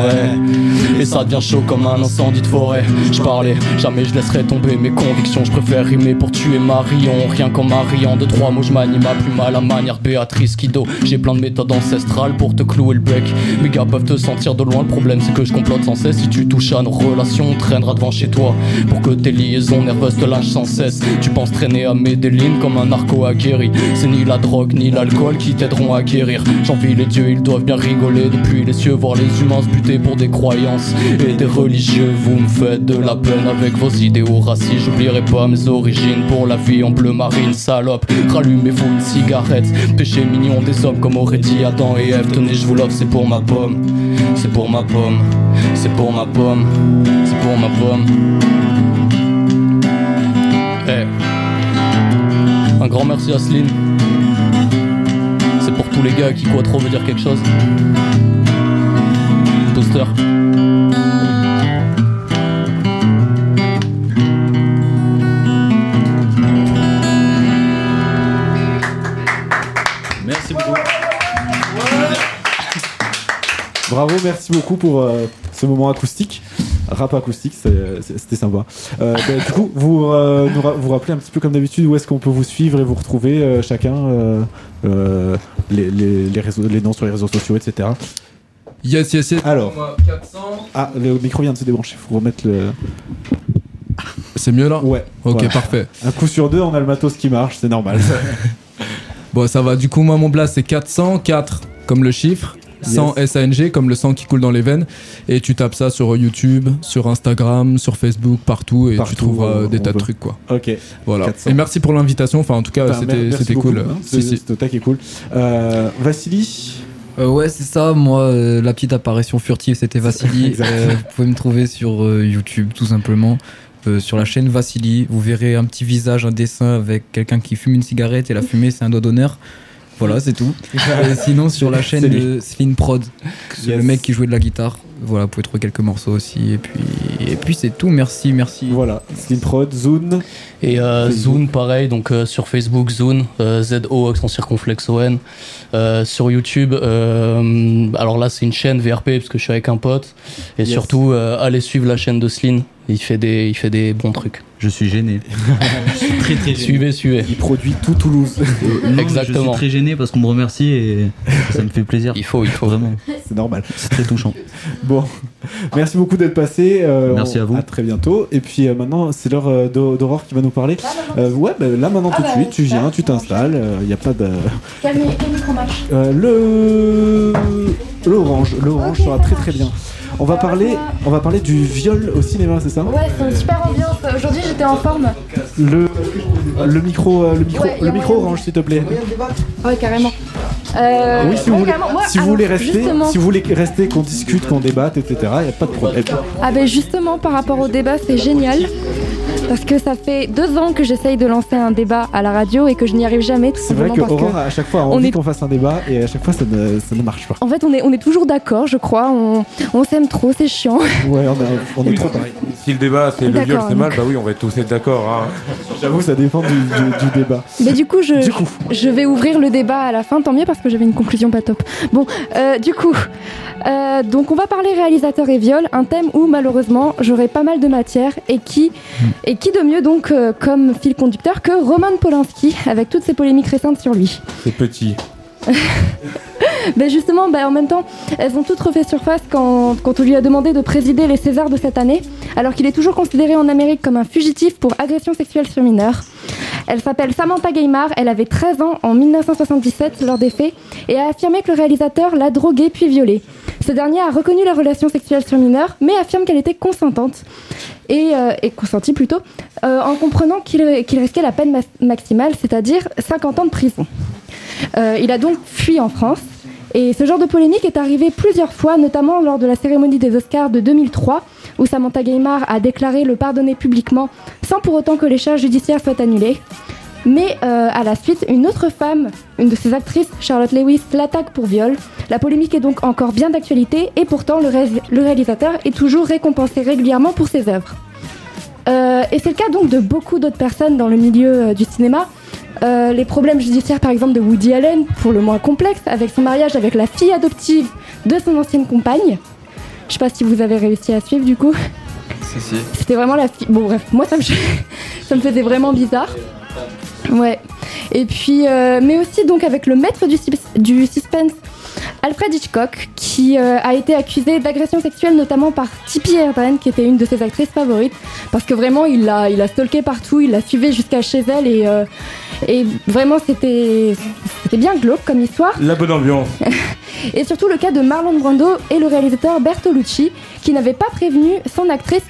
Et ça devient chaud comme un incendie de forêt. Je parlais, jamais je laisserai tomber mes convictions. Je préfère rimer pour tuer Marion. Rien qu'en mariant de trois mots, je manie ma plume à la manière Béatrice Kido. J'ai plein de méthodes ancestrales pour te clouer le bec. Mes gars peuvent te sentir de loin. Le problème, c'est que je complote sans cesse. Si tu touches à nos relations, on traînera devant chez toi. Pour que tes liaisons nerveuses te lâchent sans cesse. Tu penses traîner à Medellin comme un narco aguerri. C'est ni la drogue ni l'alcool qui t'aideront à guérir. J'envie les dieux, ils doivent bien rigoler depuis les cieux. Voir les humains se buter pour des croyances et des religieux. Vous me faites de la peine avec vos idéaux racistes. J'oublierai pas mes origines pour la vie en bleu marine, salope. Rallumez-vous une cigarette. Péché mignon des hommes comme aurait dit Adam et Ève. Tenez, je vous l'offre, c'est pour ma pomme. C'est pour ma pomme. C'est pour ma pomme. C'est pour ma pomme. Eh. Un grand merci à Celine. Tous les gars qui quoi trop veut dire quelque chose. Toaster. Merci beaucoup. Bravo, merci beaucoup pour euh, ce moment acoustique. Rap acoustique, c'était sympa. Euh, bah, du coup, vous euh, nous ra- vous rappelez un petit peu comme d'habitude où est-ce qu'on peut vous suivre et vous retrouver euh, chacun euh, euh, les, les, les réseaux, les noms sur les réseaux sociaux, etc. Yes, yes, yes. Alors, ah, le micro vient de se débrancher. Faut remettre le. C'est mieux là? Ouais. Ok, Voilà. parfait. Un coup sur deux, on a le matos qui marche, c'est normal. Bon, ça va. Du coup, moi, mon blast, c'est 404 comme le chiffre. 100 SANG comme le sang qui coule dans les veines et tu tapes ça sur YouTube, sur Instagram, sur Facebook, partout et Partout, tu trouveras des tas de trucs quoi. Ok. Voilà. 400. Et merci pour l'invitation. Enfin, en tout cas, Enfin, c'était merci c'était cool. hein. Si, C'est- si. Cool. Euh, Vassili Euh, ouais, c'est ça. Moi, euh, la petite apparition furtive, c'était Vassili. Euh, vous pouvez me trouver sur euh, YouTube, tout simplement. Euh, sur la chaîne Vassili, vous verrez un petit visage, un dessin avec quelqu'un qui fume une cigarette et la fumée, c'est un doigt d'honneur. Voilà, c'est tout. Et sinon, sur la chaîne de Slim Prod, le mec qui jouait de la guitare. Voilà, vous pouvez trouver quelques morceaux aussi. Et puis, et puis c'est tout. Merci, merci. Voilà, Prod, Zune. Et euh. Zune, pareil, donc euh, sur Facebook, Zune, euh, Z-O, accent circonflexe O-N. Euh, sur YouTube, euh, alors là, c'est une chaîne VRP parce que je suis avec un pote. Et Yes. surtout, euh, allez suivre la chaîne de Sline. Il fait des, il fait des bons trucs. Je suis gêné. je suis très très gêné. Suivez, suivez. Il produit tout Toulouse. Euh, non, Exactement. Je suis très gêné parce qu'on me remercie et ça me fait plaisir. Il faut, il faut. Vraiment. C'est normal. C'est très touchant. Bon, merci beaucoup d'être passé. euh, Merci on- à vous. À très bientôt. Et puis euh, maintenant, c'est l'heure euh, d'Au- d'Aurore qui va nous parler. Euh, ouais, bah, là maintenant Ah tout de bah, suite, tu viens, tu t'installes. Il n'y a pas de. Quel, mi- quel micro marche Euh, le l'orange, l'orange sera très très bien. On va parler, on va parler du viol au cinéma, c'est ça Ouais, c'est une super ambiance. Aujourd'hui, j'étais en forme. Le le micro, euh, le micro, Ouais, le micro orange, s'il te plaît. Ouais, carrément. Euh, oui, si vous voulez. Moi, si vous voulez rester, si vous voulez rester, qu'on discute, qu'on débatte, etc. Il n'y a pas de problème. Ah ben justement par rapport au débat c'est génial parce que ça fait deux ans que j'essaye de lancer un débat à la radio et que je n'y arrive jamais C'est vrai que parce Aurore que à chaque fois a on est- qu'on fasse un débat et à chaque fois ça ne, ça ne marche pas. en fait on est, on est toujours d'accord je crois, on, on s'aime trop, c'est chiant. Ouais, on, a- on est trop pareil. Si le débat c'est le viol c'est mal, bah oui, on va tous être d'accord. Hein. J'avoue, ça dépend du, du- du débat. Mais du coup, je, je vais ouvrir le débat à la fin, tant mieux parce que j'avais une conclusion pas top. Bon, euh, du coup, euh, donc on va parler réalisateur et viol, un thème où malheureusement j'aurai pas mal de matière et qui, et qui de mieux donc euh, comme fil conducteur que Roman Polanski avec toutes ces polémiques récentes sur lui. C'est petit. Ben justement, ben en même temps, elles ont toutes refait surface quand, quand on lui a demandé de présider les Césars de cette année, alors qu'il est toujours considéré en Amérique comme un fugitif pour agression sexuelle sur mineurs. Elle s'appelle Samantha Gaymard, elle avait 13 ans en 1977 lors des faits et a affirmé que le réalisateur l'a droguée puis violée. Ce dernier a reconnu la relation sexuelle sur mineur, mais affirme qu'elle était consentante et, euh, consentie plutôt, euh, en comprenant qu'il risquait la peine maximale, c'est-à-dire 50 ans de prison. Euh, il a donc fui en France Et ce genre de polémique est arrivé plusieurs fois, notamment lors de la cérémonie des Oscars de 2003, où Samantha Gaymard a déclaré le pardonner publiquement, sans pour autant que les charges judiciaires soient annulées. Mais euh, à la suite, une autre femme, une de ses actrices, Charlotte Lewis, l'attaque pour viol. La polémique est donc encore bien d'actualité et pourtant le, ré- le réalisateur est toujours récompensé régulièrement pour ses œuvres. Euh, et c'est le cas donc de beaucoup d'autres personnes dans le milieu euh, du cinéma. Euh, les problèmes judiciaires par exemple de Woody Allen, pour le moins complexes, avec son mariage avec la fille adoptive de son ancienne compagne. Je sais pas si vous avez réussi à suivre du coup. Si, si. C'était vraiment la fille. Bon, bref, moi ça me, ça me faisait vraiment bizarre. Ouais. Et puis, euh, mais aussi donc avec le maître du, du suspense, Alfred Hitchcock, qui euh, a été accusé d'agression sexuelle notamment par Tippi Hedren, qui était une de ses actrices favorites, parce que vraiment il l'a, il a stalké partout, il l'a suivi jusqu'à chez elle et, euh, et vraiment c'était, c'était bien glauque comme histoire. La bonne ambiance. Et surtout le cas de Marlon Brando et le réalisateur Bertolucci, qui n'avait pas prévenu son actrice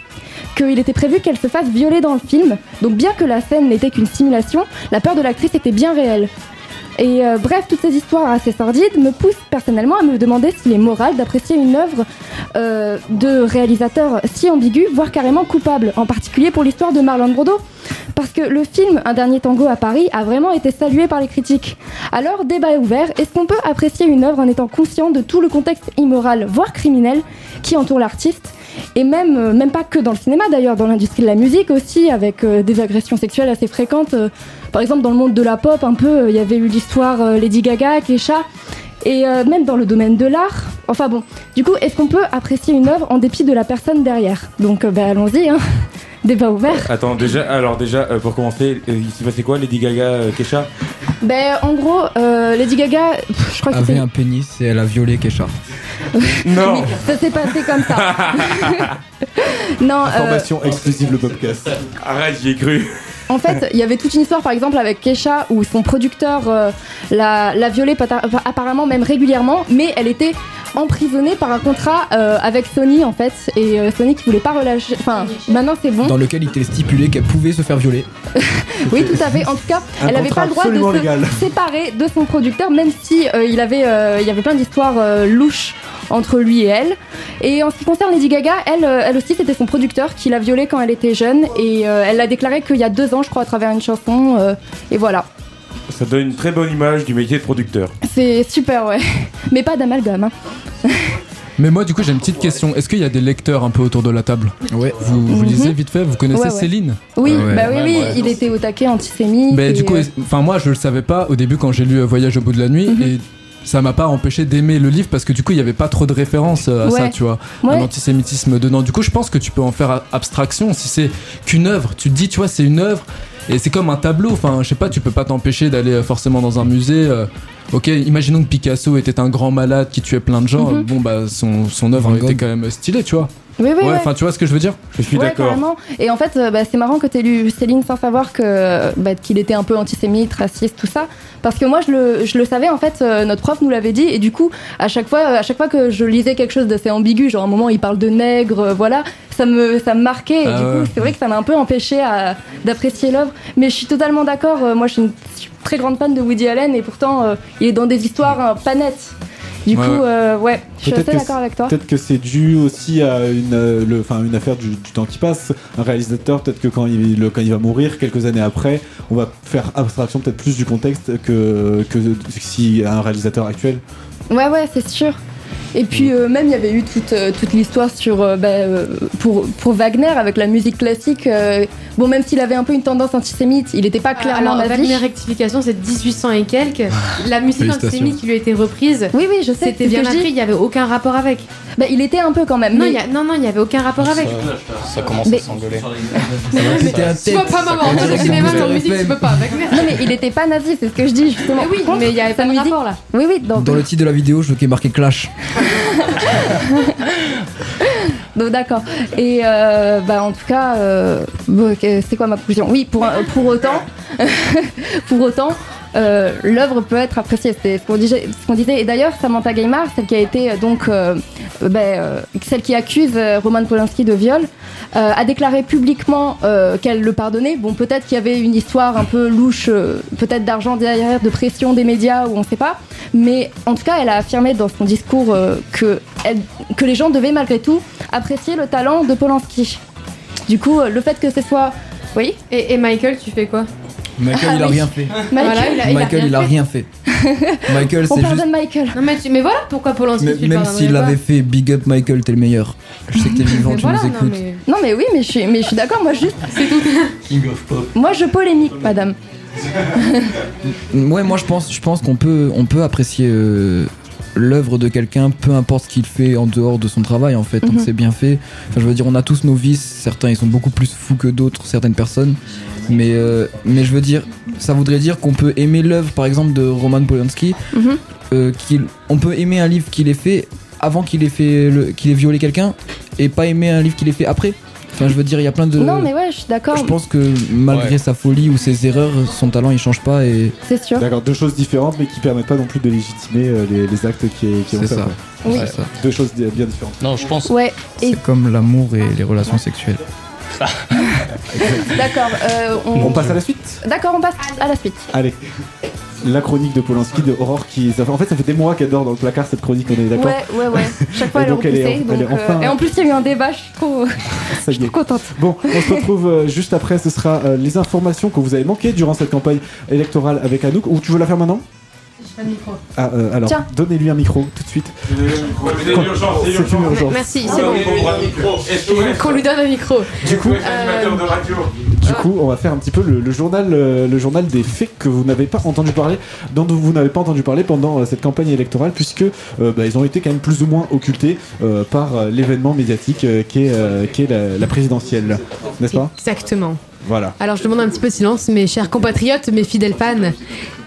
qu'il était prévu qu'elle se fasse violer dans le film. Donc bien que la scène n'était qu'une simulation, la peur de l'actrice était bien réelle. Et euh, bref, toutes ces histoires assez sordides me poussent personnellement à me demander s'il est moral d'apprécier une œuvre euh, de réalisateur si ambigu, voire carrément coupable, en particulier pour l'histoire de Marlon Brando. Parce que le film Un dernier tango à Paris a vraiment été salué par les critiques. Alors, débat est ouvert, est-ce qu'on peut apprécier une œuvre en étant conscient de tout le contexte immoral, voire criminel, qui entoure l'artiste? Et même, euh, pas que dans le cinéma d'ailleurs, dans l'industrie de la musique aussi, avec des agressions sexuelles assez fréquentes. Par exemple, dans le monde de la pop, un peu, euh, il y avait eu l'histoire euh, Lady Gaga, Kesha, et euh, même dans le domaine de l'art. Enfin bon, du coup, est-ce qu'on peut apprécier une œuvre en dépit de la personne derrière? Donc, euh, bah, allons-y, hein. débat ouvert. Attends, déjà, alors déjà, euh, pour commencer, euh, il s'est passé quoi, Lady Gaga, euh, Kesha? Ben, en gros, euh, Lady Gaga, je crois que avait un pénis et elle a violé Kesha. Non Ça s'est passé comme ça. non, euh, Information exclusive le podcast. Arrête, j'y ai cru. En fait, il y avait toute une histoire, par exemple, avec Kesha, où son producteur euh, l'a l'a enfin, apparemment même régulièrement, mais elle était emprisonnée par un contrat euh, avec Sony, en fait, et euh, Sony qui voulait pas relâcher. Enfin, maintenant c'est bon. Dans lequel il était stipulé qu'elle pouvait se faire violer. Oui, tout à fait. En tout cas, Un elle n'avait contrat pas le droit de se légal. séparer de son producteur, même si euh, il avait, euh, il y avait plein d'histoires euh, louches entre lui et elle. Et en ce qui concerne Lady Gaga, elle, euh, elle aussi, c'était son producteur qui l'a violée quand elle était jeune, et euh, elle l'a déclaré qu'il y a deux ans, je crois, à travers une chanson. euh, et voilà. Ça donne une très bonne image du métier de producteur. C'est super, ouais. Mais pas d'amalgame. Hein. Mais moi, du coup, j'ai une petite question. Est-ce qu'il y a des lecteurs un peu autour de la table? Ouais. Vous, vous Mhm. lisez vite fait Vous connaissez Ouais, ouais. Céline? Oui, Ouais. bah oui, oui, ouais. il était au taquet antisémite. Mais et, du coup, enfin moi je le savais pas au début quand j'ai lu Voyage au bout de la nuit Mhm. et ça m'a pas empêché d'aimer le livre parce que du coup il y avait pas trop de références euh, à ça tu vois Ouais. un antisémitisme dedans du coup je pense que tu peux en faire abstraction si c'est qu'une œuvre tu te dis tu vois c'est une œuvre et c'est comme un tableau enfin je sais pas tu peux pas t'empêcher d'aller euh, forcément dans un musée euh, Ok, imaginons que Picasso était un grand malade qui tuait plein de gens. Mhm. Bon, bah, son, son œuvre était quand même stylée, tu vois. Oui, oui, ouais, ouais. enfin, tu vois ce que je veux dire? Je suis Ouais, carrément. Et en fait, euh, bah, c'est marrant que tu aies lu Céline sans savoir que bah, qu'il était un peu antisémite, raciste, tout ça. Parce que moi, je le, je le savais, en fait, euh, notre prof nous l'avait dit. Et du coup, à chaque fois, à chaque fois que je lisais quelque chose d'assez ambigu, genre à un moment, il parle de nègre, euh, voilà, ça me, ça me marquait. Et Ah du coup, c'est vrai que ça m'a un peu empêché à- d'apprécier l'œuvre. Mais je suis totalement d'accord. euh, moi, je suis une très grande fan de Woody Allen. Et pourtant, euh, il est dans des histoires euh, pas nettes. Du Ouais, coup, ouais. euh, ouais, je suis assez d'accord avec toi. Peut-être que c'est dû aussi à une, euh, le, une affaire du, du temps qui passe. Un réalisateur, peut-être que quand il, le- quand il va mourir, quelques années après, on va faire abstraction peut-être plus du contexte que, que si un réalisateur actuel. Ouais, ouais, c'est sûr. Et puis euh, même il y avait eu toute, euh, toute l'histoire sur euh, bah, euh, pour, pour Wagner avec la musique classique. euh, bon même s'il avait un peu une tendance antisémite, il n'était pas clairement Alors, nazi. Wagner rectification, c'est 1800 et quelques. La musique antisémite qui lui a été reprise. Oui, oui, je sais. C'était bien après, il n'y avait aucun rapport avec. Bah, il était un peu quand même. Non, mais- il y a- non, non, il n'y avait aucun rapport avec. Ça commence Mais- à s'engueuler. Tu vois pas maman, dans le cinéma, dans la musique, tu peux pas. Wagner. Non mais il était pas nazi, c'est ce que je dis justement. Mais oui, mais il y avait pas de rapport là. Oui, oui. Donc, Dans le titre de la vidéo, je veux qu'il marqué Clash. Donc d'accord. Et euh, bah en tout cas, euh, c'est quoi ma conclusion Oui, pour autant, pour autant. euh, l'œuvre peut être appréciée. C'est ce qu'on disait. Et d'ailleurs, Samantha Gaymard, celle qui a été euh, donc euh, ben, celle qui accuse Roman Polanski de viol, a déclaré publiquement qu'elle le pardonnait. Bon, peut-être qu'il y avait une histoire un peu louche, peut-être d'argent derrière, de pression des médias, ou on sait pas. Mais en tout cas, elle a affirmé dans son discours que, les gens devaient malgré tout apprécier le talent de Polanski. Du coup, le fait que ce soit. Oui? Et Michael, tu fais quoi? Michael, Ah il a oui. rien fait. Michael, Voilà, il a- il a Michael, rien il a fait. rien fait. Michael, On c'est juste. pardonne Michael. Non, mais, tu- mais voilà pourquoi Polanski, Mais- tu même s'il pas. l'avait fait, big up Michael, t'es le meilleur. Je sais que t'es vivant, tu voilà, nous non, écoutes. mais- Non, mais oui, mais je suis, mais je suis d'accord. Moi, juste. C'est tout. King of pop. Moi, je polémique, madame. Ouais, moi je pense, je pense qu'on peut, on peut apprécier euh, l'œuvre de quelqu'un, peu importe ce qu'il fait en dehors de son travail en fait, tant Mhm. que c'est bien fait. Enfin, je veux dire, on a tous nos vices, certains ils sont beaucoup plus fous que d'autres, certaines personnes. Mais, euh, mais je veux dire, ça voudrait dire qu'on peut aimer l'œuvre par exemple de Roman Polanski, euh, qu'il, on peut aimer un livre qu'il ait fait avant qu'il ait, fait qu'il ait violé quelqu'un et pas aimer un livre qu'il ait fait après. Enfin, je veux dire, il y a plein de. Non, mais ouais, je suis d'accord. Je pense que malgré Ouais. sa folie ou ses erreurs, son talent il change pas et. C'est sûr. D'accord, deux choses différentes mais qui permettent pas non plus de légitimer euh, les, les actes qui, qui ont fait. ça. ouais. Oui. Ouais, Deux choses bien différentes. Non, je pense. Ouais, et C'est comme l'amour et les relations sexuelles. d'accord. euh, On passe à la suite? D'accord, on passe à la suite. Allez. La chronique de Polanski de Aurore qui. ça fait- En fait, ça fait des mois qu'elle dort dans le placard cette chronique, on est d'accord Ouais, ouais, ouais. Chaque fois, elle est donc, elle est- elle euh, enfin- Et en plus, il y a eu un débat, je suis trop. Ça y est. contente. Bon, on se retrouve euh, juste après. Ce sera euh, les informations que vous avez manquées durant cette campagne électorale avec Anouk. Ou tu veux la faire maintenant? Pas de micro. Ah, euh, alors, Tiens. donnez-lui un micro tout de suite. C'est une urgence, c'est C'est une urgence. Merci, c'est bon. Qu'on lui donne un micro. Du coup, de radio. Du coup, on va faire un petit peu le, le journal, euh, le journal des faits que vous n'avez pas entendu parler, dont vous n'avez pas entendu parler pendant euh, cette campagne électorale, puisque euh, bah, ils ont été quand même plus ou moins occultés euh, par l'événement médiatique euh, qui est, euh, qui est la, la présidentielle, n'est-ce pas? Exactement. Voilà. Alors je demande un petit peu de silence, mes chers compatriotes, mes fidèles fans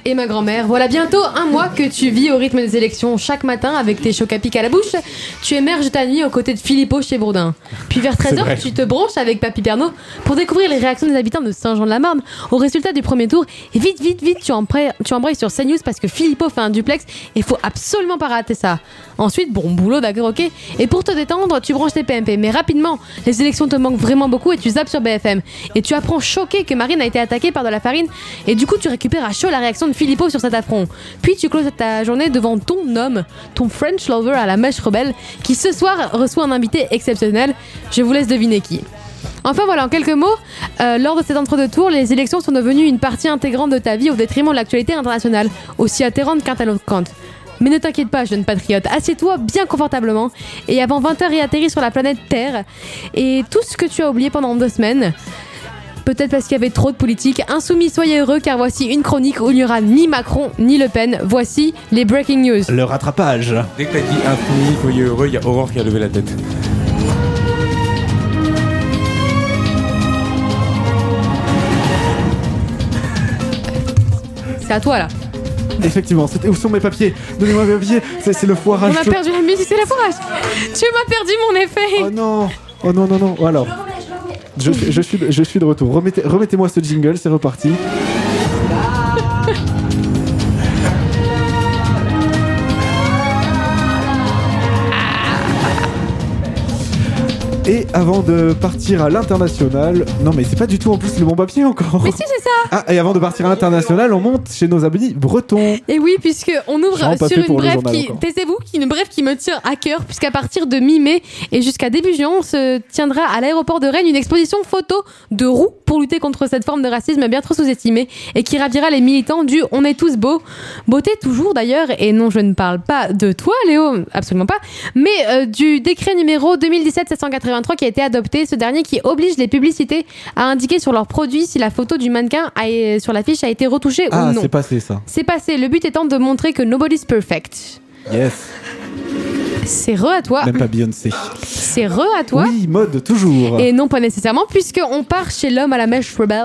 et ma grand-mère. Voilà bientôt un mois que tu vis au rythme des élections chaque matin avec tes chocs à pic à la bouche. Tu émerges ta nuit aux côtés de Philippot chez Bourdin. Puis vers C'est vrai. 13h, tu te branches avec Papy Pernaud pour découvrir les réactions des habitants de Saint-Jean-de-la-Marne au résultat du premier tour. Et vite, vite, vite, tu embrayes sur CNews parce que Philippot fait un duplex et faut absolument pas rater ça. Ensuite, bon boulot, d'accord, ok. Et pour te détendre, tu branches tes PMP. Mais rapidement, les élections te manquent vraiment beaucoup et tu zappes sur BFM. Et tu apprends choqué que Marine a été attaquée par de la farine. Et du coup, tu récupères à chaud la réaction de Philippot sur cet affront. Puis tu closes ta journée devant ton homme, ton French lover à la mèche rebelle, qui ce soir reçoit un invité exceptionnel. Je vous laisse deviner qui. Enfin voilà, en quelques mots, euh, lors de cet entre-deux tours, les élections sont devenues une partie intégrante de ta vie au détriment de l'actualité internationale, aussi atterrante qu'interloquante. Mais ne t'inquiète pas, jeune patriote, assieds-toi bien confortablement et avant 20h réatterris sur la planète Terre. Et tout ce que tu as oublié pendant deux semaines, peut-être parce qu'il y avait trop de politique, insoumis, soyez heureux car voici une chronique où il n'y aura ni Macron ni Le Pen. Voici les breaking news. Le rattrapage. Dès que t'as dit infini, soyez heureux, il y a Aurore qui a levé la tête. C'est à toi là. Effectivement, c'était où sont mes papiers? Donnez-moi mes papiers. C'est c'est le foirage. On a perdu la musique, c'est la fourrage. Tu m'as perdu mon effet. Oh non Oh non, non, non. Alors, je, suis, de retour. Remettez- Remettez-moi ce jingle, c'est reparti. Et avant de partir à l'international, non mais c'est pas du tout en plus le bon papier encore. Mais si, c'est ça. Ah, et avant de partir à l'international, on monte chez nos amis bretons. Et oui, puisque on ouvre sur une brève qui, taisez-vous, une brève qui me tient à cœur, puisqu'à partir de mi-mai et jusqu'à début juin, se tiendra à l'aéroport de Rennes une exposition photo de roues pour lutter contre cette forme de racisme bien trop sous-estimée et qui ravira les militants du On est tous beaux. Beauté toujours d'ailleurs, et non, je ne parle pas de toi, Léo, absolument pas, mais euh, du décret numéro 2017-783 qui a été adopté, ce dernier qui oblige les publicités à indiquer sur leurs produits si la photo du mannequin a- sur l'affiche a été retouchée Ah, ou non. c'est passé ça. C'est passé, le but étant de montrer que nobody's perfect. Yes. C'est re à toi. Même pas Beyoncé. C'est re à toi. Oui, mode, toujours. Et non pas nécessairement, puisqu'on part chez l'homme à la mèche rebelle.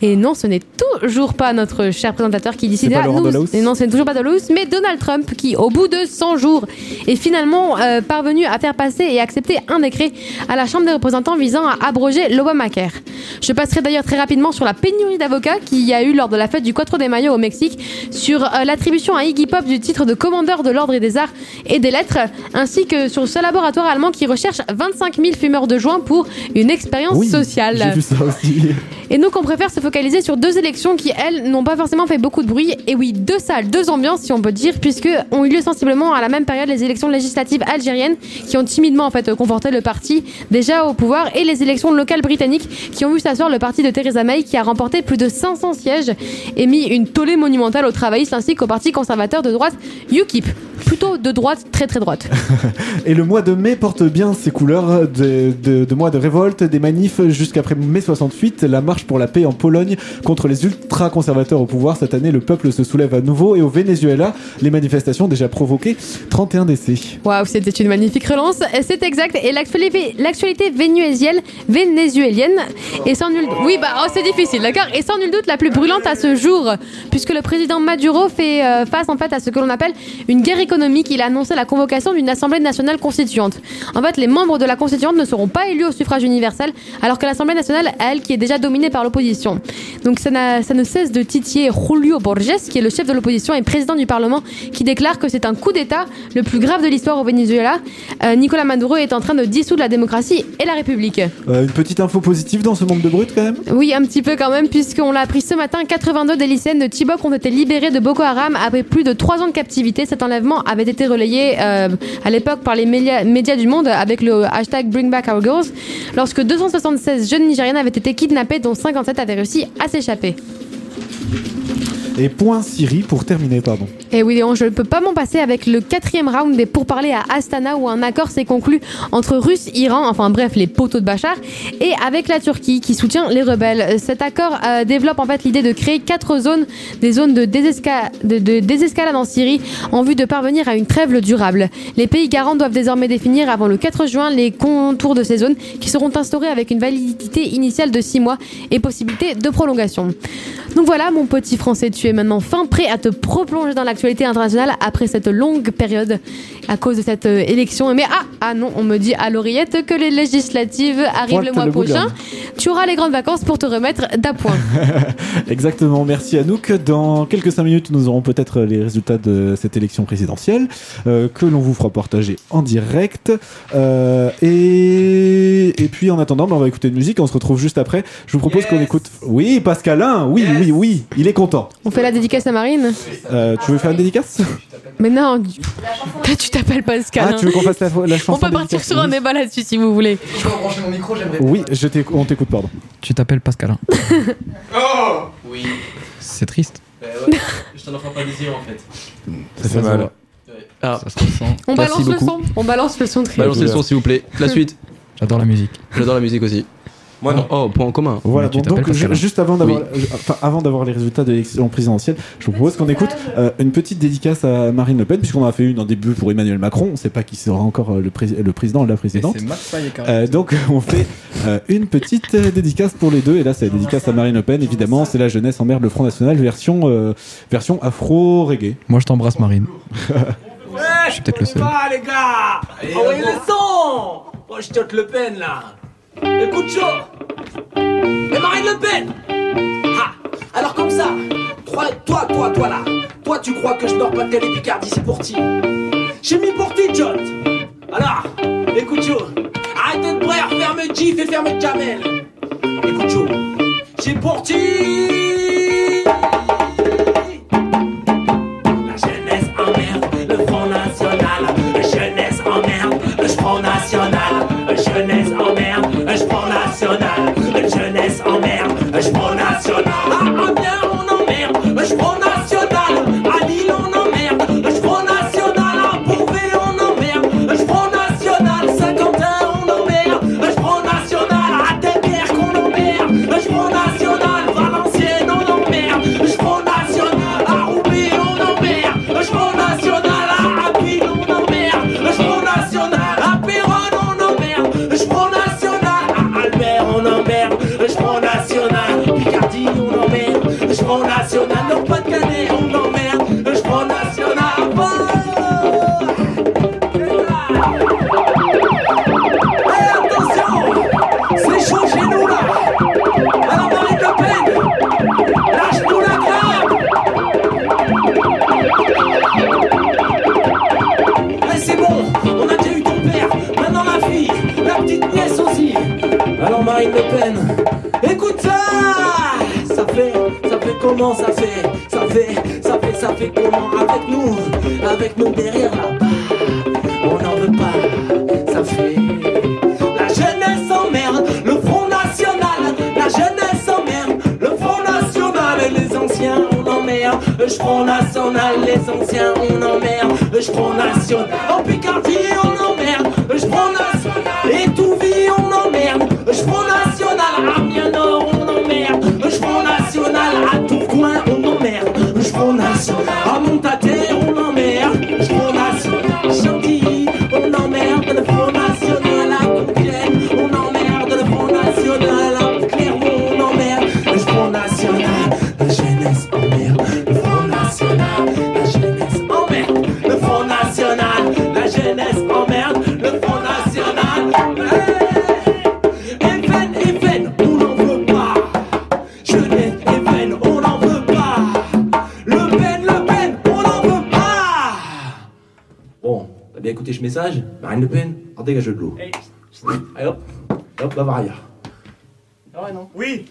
Et non, ce n'est toujours pas notre cher présentateur qui décide C'est pas à Laurent nous. Et non, ce n'est toujours pas Delahousse, mais Donald Trump qui, au bout de 100 jours, est finalement euh, parvenu à faire passer et accepter un décret à la Chambre des représentants visant à abroger l'Obamacare. Je passerai d'ailleurs très rapidement sur la pénurie d'avocats qu'il y a eu lors de la fête du Cuatro de Mayo au Mexique, sur euh, l'attribution à Iggy Pop du titre de commandeur de l'ordre et des arts et des lettres, ainsi que sur ce laboratoire allemand qui recherche 25 000 fumeurs de joint pour une expérience Oui, sociale. J'ai vu ça aussi. Et donc on préfère se focaliser sur deux élections qui, elles, n'ont pas forcément fait beaucoup de bruit. Et oui, deux salles, deux ambiances, si on peut dire, puisque ont eu lieu sensiblement à la même période les élections législatives algériennes, qui ont timidement en fait conforté le parti déjà au pouvoir, et les élections locales britanniques, qui ont vu s'asseoir le parti de Theresa May, qui a remporté plus de 500 sièges et mis une tollée monumentale aux travaillistes ainsi qu'au parti conservateur de droite UKIP. Plutôt de droite, très très droite. Et le mois de mai porte bien ses couleurs de, de, de mois de révolte, des manifs jusqu'après mai 68, la marche pour la paix en Pologne contre les ultra-conservateurs au pouvoir. Cette année, le peuple se soulève à nouveau et au Venezuela, les manifestations déjà provoqué 31 décès. Waouh, c'était une magnifique relance. C'est exact. Et l'actualité vénézuélienne, vénézuélienne est sans nul oui bah oh, c'est difficile, d'accord. Et sans nul doute la plus brûlante à ce jour, puisque le président Maduro fait euh, face en fait à ce que l'on appelle une guerre économique. Il a annoncé la convocation d'une assemblée nationale constituante. En fait, les membres de la constituante ne seront pas élus au suffrage universel, alors que l'Assemblée nationale, elle, qui est déjà dominée par l'opposition. Donc ça, ne cesse de titiller Julio Borges, qui est le chef de l'opposition et président du Parlement, qui déclare que c'est un coup d'État le plus grave de l'histoire au Venezuela. Euh, Nicolas Maduro est en train de dissoudre la démocratie et la République. Euh, une petite info positive dans ce monde de brut quand même? Oui, un petit peu quand même, puisqu'on l'a appris ce matin, 82 des lycéennes de Chibok ont été libérées de Boko Haram après plus de 3 ans de captivité. Cet enlèvement avait été relayé euh, à l'époque par les médias, médias du monde avec le hashtag Bring Back Our Girls, lorsque 276 jeunes Nigériennes avaient été kidnappées, dont 57 avaient réussi à s'échapper. Et point Syrie pour terminer, pardon. Et oui, Léon, je ne peux pas m'en passer avec le quatrième round des pourparlers à Astana où un accord s'est conclu entre Russes, Iran, enfin bref, les poteaux de Bachar, et avec la Turquie qui soutient les rebelles. Cet accord euh, développe en fait l'idée de créer quatre zones, des zones de désescalade en Syrie en vue de parvenir à une trêve durable. Les pays garants doivent désormais définir avant le 4 juin les contours de ces zones qui seront instaurées avec une validité initiale de 6 mois et possibilité de prolongation. Donc voilà, mon petit français, tu es maintenant fin prêt à te proplonger dans l'actualité internationale après cette longue période à cause de cette euh, élection. Mais ah, ah non, on me dit à l'oreillette que les législatives arrivent Pointe le mois le prochain. Tu auras les grandes vacances pour te remettre d'appoint. Exactement, merci Anouk. Dans quelques 5 minutes, nous aurons peut-être les résultats de cette élection présidentielle euh, que l'on vous fera partager en direct. Euh, et, et puis en attendant, bah, on va écouter une musique. On se retrouve juste après. Je vous propose qu'on écoute. Oui, Pascalin, oui, oui, oui, il est content. On fait la dédicace à Marine Euh, tu veux faire une dédicace Mais non, tu t'appelles Pascal. Ah, tu veux qu'on fasse la, la chanson On peut partir dédicace sur un débat là-dessus si vous voulez. Oui, je t'éc- on t'écoute, pardon. Tu t'appelles Pascalin. Oh Oui. C'est triste. Bah ouais, je t'en offre pas yeux en fait. Ça fait mal. Ah, Ça se ressent. On Merci balance le son. On balance le son très Balancez le son s'il vous plaît. La suite. J'adore la musique. J'adore la musique aussi. Moi non. Oh, point en commun. Voilà, bon, donc juste avant d'avoir, Oui. euh, enfin, avant d'avoir les résultats de l'élection présidentielle, je vous propose qu'on écoute euh, une petite dédicace à Marine Le Pen, puisqu'on en a fait une en début pour Emmanuel Macron. On ne sait pas qui sera encore euh, le, pré- le président ou la présidente. Euh, donc on fait euh, une petite dédicace pour les deux. Et là, c'est la dédicace à Marine Le Pen, évidemment. C'est la jeunesse en merde, le Front National, version, euh, version afro-reggae. Moi, je t'embrasse, Marine. Je suis peut-être le seul. Ah les gars Envoyez le son Oh je tote Le Pen là Écoute chaud Et Marine Le Pen. Ah Alors comme ça toi, toi, toi, toi là. Toi tu crois que je dors pas de télé Picardie c'est pour ti. J'ai mis pour ti Jot Alors Écoute chaud Arrêtez de brère Ferme Gif et ferme Jamel. Écoute chaud J'ai pour ti National. Jeunesse emmerde le Front National. La jeunesse emmerde le Front National. À Amiens on Radio. Ça fait Ça fait, ça fait, ça fait comment Avec nous, avec nous derrière là-bas On n'en veut pas, ça fait. La jeunesse emmerde, le Front National La jeunesse emmerde, le Front National les anciens on emmerde. Le Front National, les anciens on emmerde. Le Front National, en Le Pen, alors dégage de l'eau. Allez hop, hop, va voir ailleurs. Ah ouais, non Oui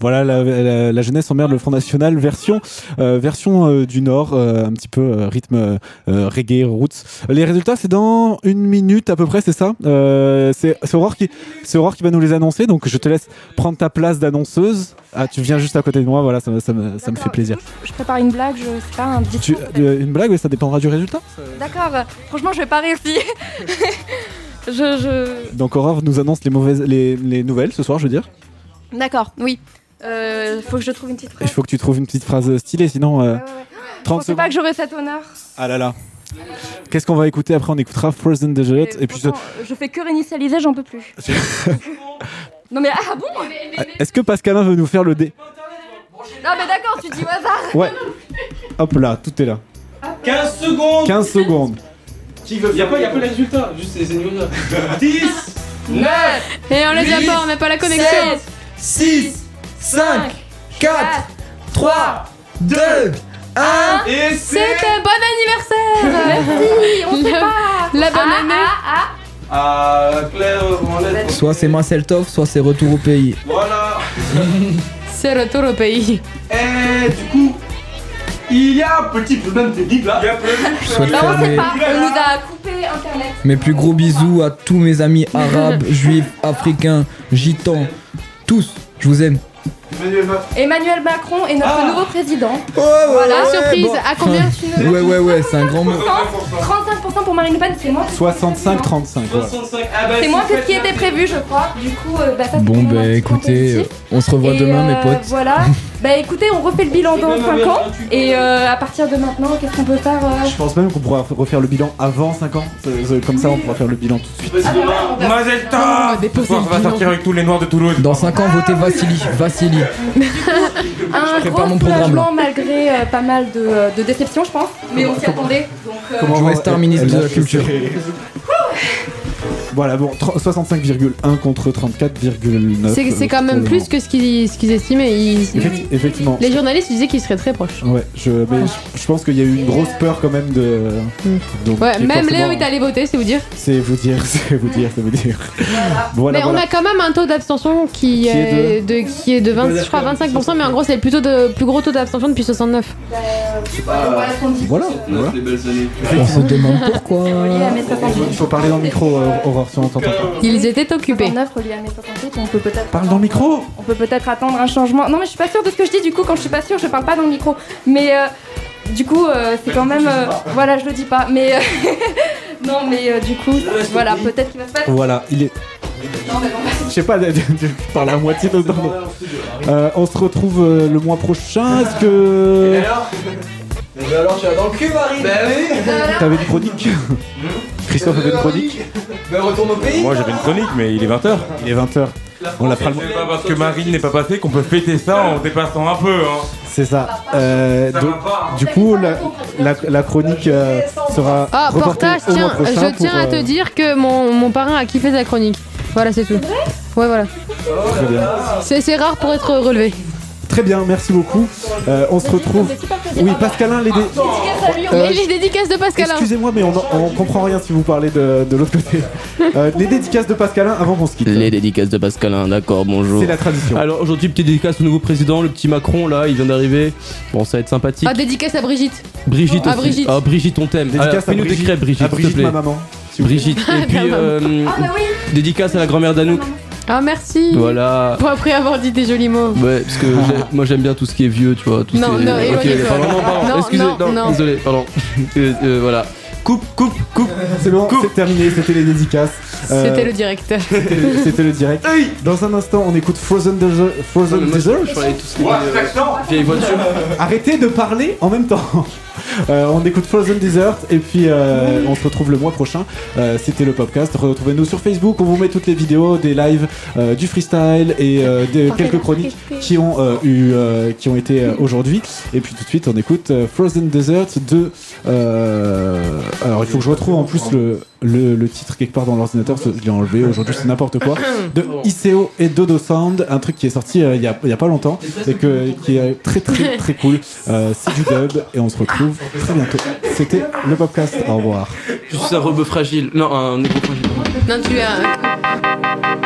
Voilà la, la- la jeunesse emmerde le Front National version euh, version euh, du Nord euh, un petit peu rythme reggae roots. Les résultats c'est dans une minute à peu près c'est ça? C'est Aurore qui c'est Aurore qui va nous les annoncer donc je te laisse prendre ta place d'annonceuse. Ah tu viens juste à côté de moi voilà ça, me- ça me, ça me fait plaisir. Je prépare une blague, je sais pas, un Tu, discours. euh, une blague mais ça dépendra du résultat. D'accord, franchement, je vais pas si. je, je... Donc Aurore nous annonce les mauvaises les, les nouvelles ce soir je veux dire. D'accord, oui. Euh, faut que je trouve une petite Il phrase. faut que tu trouves une petite phrase stylée sinon euh, 30 Je pensais secondes. pas que j'aurais cet honneur. Ah là là. Qu'est-ce qu'on va écouter après? On écoutera Frozen Desert et puis ce- Pourtant, je fais que réinitialiser, j'en peux plus. non mais ah bon Est-ce que Pascalin veut nous faire le dé? Non mais d'accord, tu dis au hasard. Ouais. Hop là, tout est là. 15 secondes 15 secondes. Qui veut Y'a pas, y a pas les résultats, juste les ennemis. 10 9 Et on les a pas, on n'a pas la connexion. 6 5 4 3 2 1 et C'est un bon anniversaire Merci, on sait La- pas. La bonne Ah, année ah, Ah, Claire. Soit c'est Marcel Toff, soit c'est retour au pays. Voilà C'est retour au pays. Et du coup, il y a un petit problème technique là. Il y a problème. Bah on sait pas, on nous a coupé internet. mes plus gros bisous à tous mes amis arabes, juifs, africains, gitans, tous. Je vous aime. Yeah. Emmanuel Macron est notre Ah. nouveau président. Voilà, ouais, surprise. bon. À combien tu ne- Ouais, ouais, ouais, c'est un grand mot. 35% pour Marine Le Pen, c'est moins. que- 65 35. voilà. 65. Ah bah, C'est moins que ce qui était prévu, je crois. Du coup, euh, bah, ça Bon, bah écoutez, euh, on se revoit Et, demain, mes euh, potes. Voilà. bah écoutez, on refait le bilan dans 5 ans. Et euh, à partir de maintenant, qu'est-ce qu'on peut faire euh, Je pense même qu'on pourra refaire le bilan avant 5 ans. Comme ça, on pourra faire le bilan tout de suite. Mazel On va sortir avec tous les noirs de Toulouse. Dans 5 ans, votez Vassili. Vassili. Un prépare gros mon soulagement malgré euh, pas mal de, euh, de déceptions, je pense. Mais on s'y attendait. Donc, euh, Comment Joe va- Star, ministre de la Culture. Voilà, bon, 3- 65,1 contre 34,9. C'est quand même plus que ce qu'ils estimaient. Ils- Effecti- Effectivement. Les journalistes disaient qu'ils seraient très proches. Ouais, je, mais je, je pense qu'il y a eu une grosse peur quand même de. Donc, Ouais, même Léo est allé voter, c'est vous dire. C'est vous dire, c'est vous dire, c'est vous dire. Voilà, mais on a quand même un taux d'abstention qui, Qui est de... qui est de 20, je crois 25%, mais en gros c'est le plutôt de plus gros taux d'abstention depuis 69. voilà ce qu'on dit. Voilà, voilà. Les belles années. On se demande pourquoi. Relié à mes 68. Il faut parler dans le micro, euh, Aurore, si on t'entend pas. Ils étaient occupés. 69 relié à mes 68, on peut peut-être. Parle dans le micro On peut peut-être attendre un changement. Non, mais je suis pas sûre de ce que je dis, du coup, quand je suis pas sûre, je parle pas dans le micro. Mais euh, du coup, euh, c'est quand même. euh, voilà, je le dis pas. Mais. euh, non, mais euh, du coup, voilà, peut-être qu'il va se passer. Voilà, il est. Non, mais bon, Je sais pas, je parle à moitié dedans. Euh, on se retrouve euh, le mois prochain. Est-ce que. Mais alors, tu vas dans le cul, Marie Bah oui T'avais une chronique Christophe avait une chronique Mais retourne au pays Moi j'avais une chronique, mais il est 20h. Il est 20h. On la fera le C'est pas parce que Marine n'est pas passée qu'on peut fêter ça en dépassant un peu. Hein. C'est ça. Euh, Ça donc, va pas, hein. du coup, la, la, la chronique euh, sera Ah, reportée portage, au mois tiens, prochain. je tiens pour, à te euh, dire que mon, mon parrain a kiffé sa chronique. Voilà, c'est tout. Ouais, voilà. Très bien. C'est c'est rare pour être relevé. Très bien, merci beaucoup. Euh, on se retrouve. Oui, Pascalin, les dé- Euh, les dédicaces de Pascalin. Excusez-moi, mais on, on comprend rien si vous parlez de, de l'autre côté. Euh, les dédicaces de Pascalin avant qu'on se quitte. Les dédicaces de Pascalin, d'accord, bonjour. C'est la tradition. Alors aujourd'hui, petite dédicace au nouveau président, le petit Macron là, il vient d'arriver. Bon, ça va être sympathique. Ah, dédicace à Brigitte. Brigitte Ah, aussi. Brigitte. Ah, Brigitte, on t'aime. Dédicace Alors, à Fais-nous tes Brigitte- crêpes, Brigitte. à s'il te Brigitte, plaît. ma maman. Brigitte. Ah, Et puis, euh, Ah, bah oui. dédicace à la grand-mère d'Anouk. Ah, merci. Voilà. Pour après avoir dit des jolis mots. Ouais, parce que j'ai- moi j'aime bien tout ce qui est vieux, tu vois. Tout Non, ce qui est- non, Ok, éloignez-toi. pardon, non, pardon, Non, excusez, non, non, non. désolé, pardon. Euh, euh, voilà. Coupe, coupe, coupe. C'est bon, c'est terminé, c'était les dédicaces. Euh, C'était le directeur. C'était le- direct. Dans un instant, on écoute Frozen Desert. Frozen Desert je parlais tout ce qui est, euh, vieille voiture. Arrêtez de parler en même temps. Euh, on écoute Frozen Desert et puis euh, on se retrouve le mois prochain. Euh, C'était le podcast. Retrouvez-nous sur Facebook. On vous met toutes les vidéos des lives, euh, du freestyle et euh, quelques chroniques qui ont euh, eu, euh, qui ont été euh, aujourd'hui. Et puis tout de suite, on écoute euh, Frozen Desert de. euh, alors il faut que je retrouve en plus le, le, le titre quelque part dans l'ordinateur. Je l'ai enlevé. Aujourd'hui, c'est n'importe quoi. De ICO et Dodo Sound, un truc qui est sorti euh, il y, a, pas longtemps et que, qui est très très très cool. Euh, c'est du dub et on se retrouve très bientôt. C'était le podcast. Au revoir. Je suis un rebeu fragile. Non, un nouveau fragile. Non, tu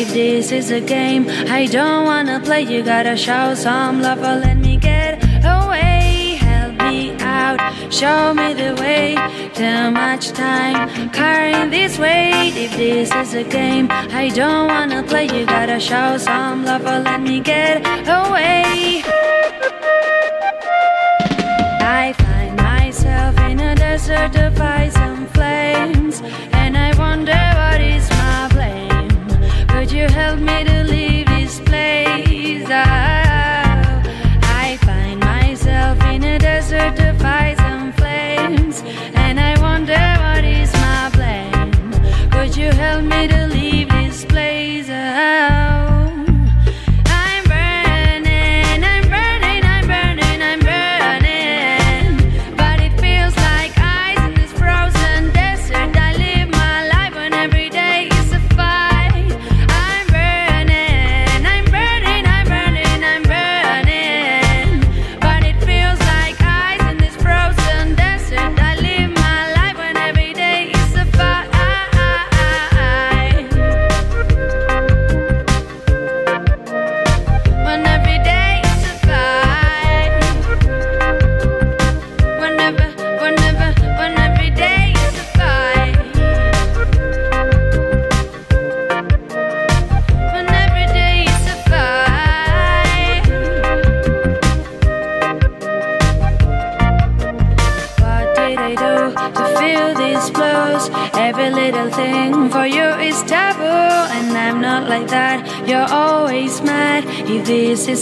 If this is a game, I don't wanna play. You gotta show some love or let me get away. Help me out, show me the way. Too much time carrying this weight. If this is a game, I don't wanna play. You gotta show some love or let me get away. I find myself in a desert of ice help me to leave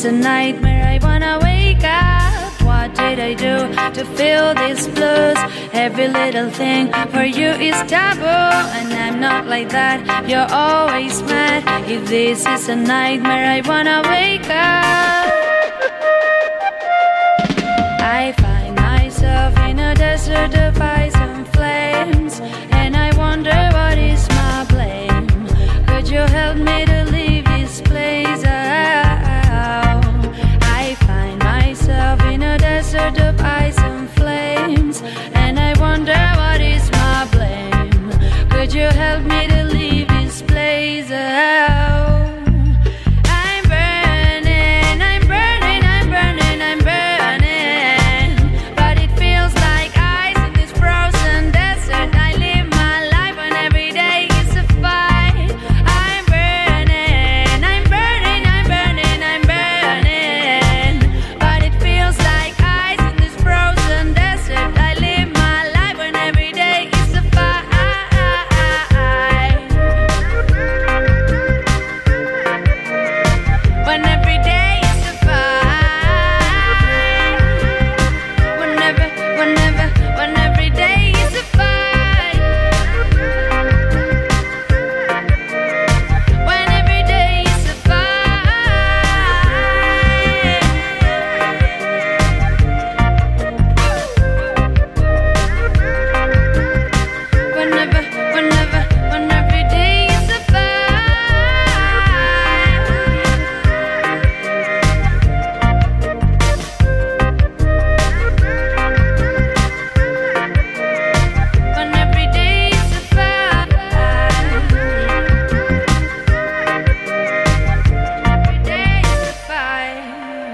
tonight.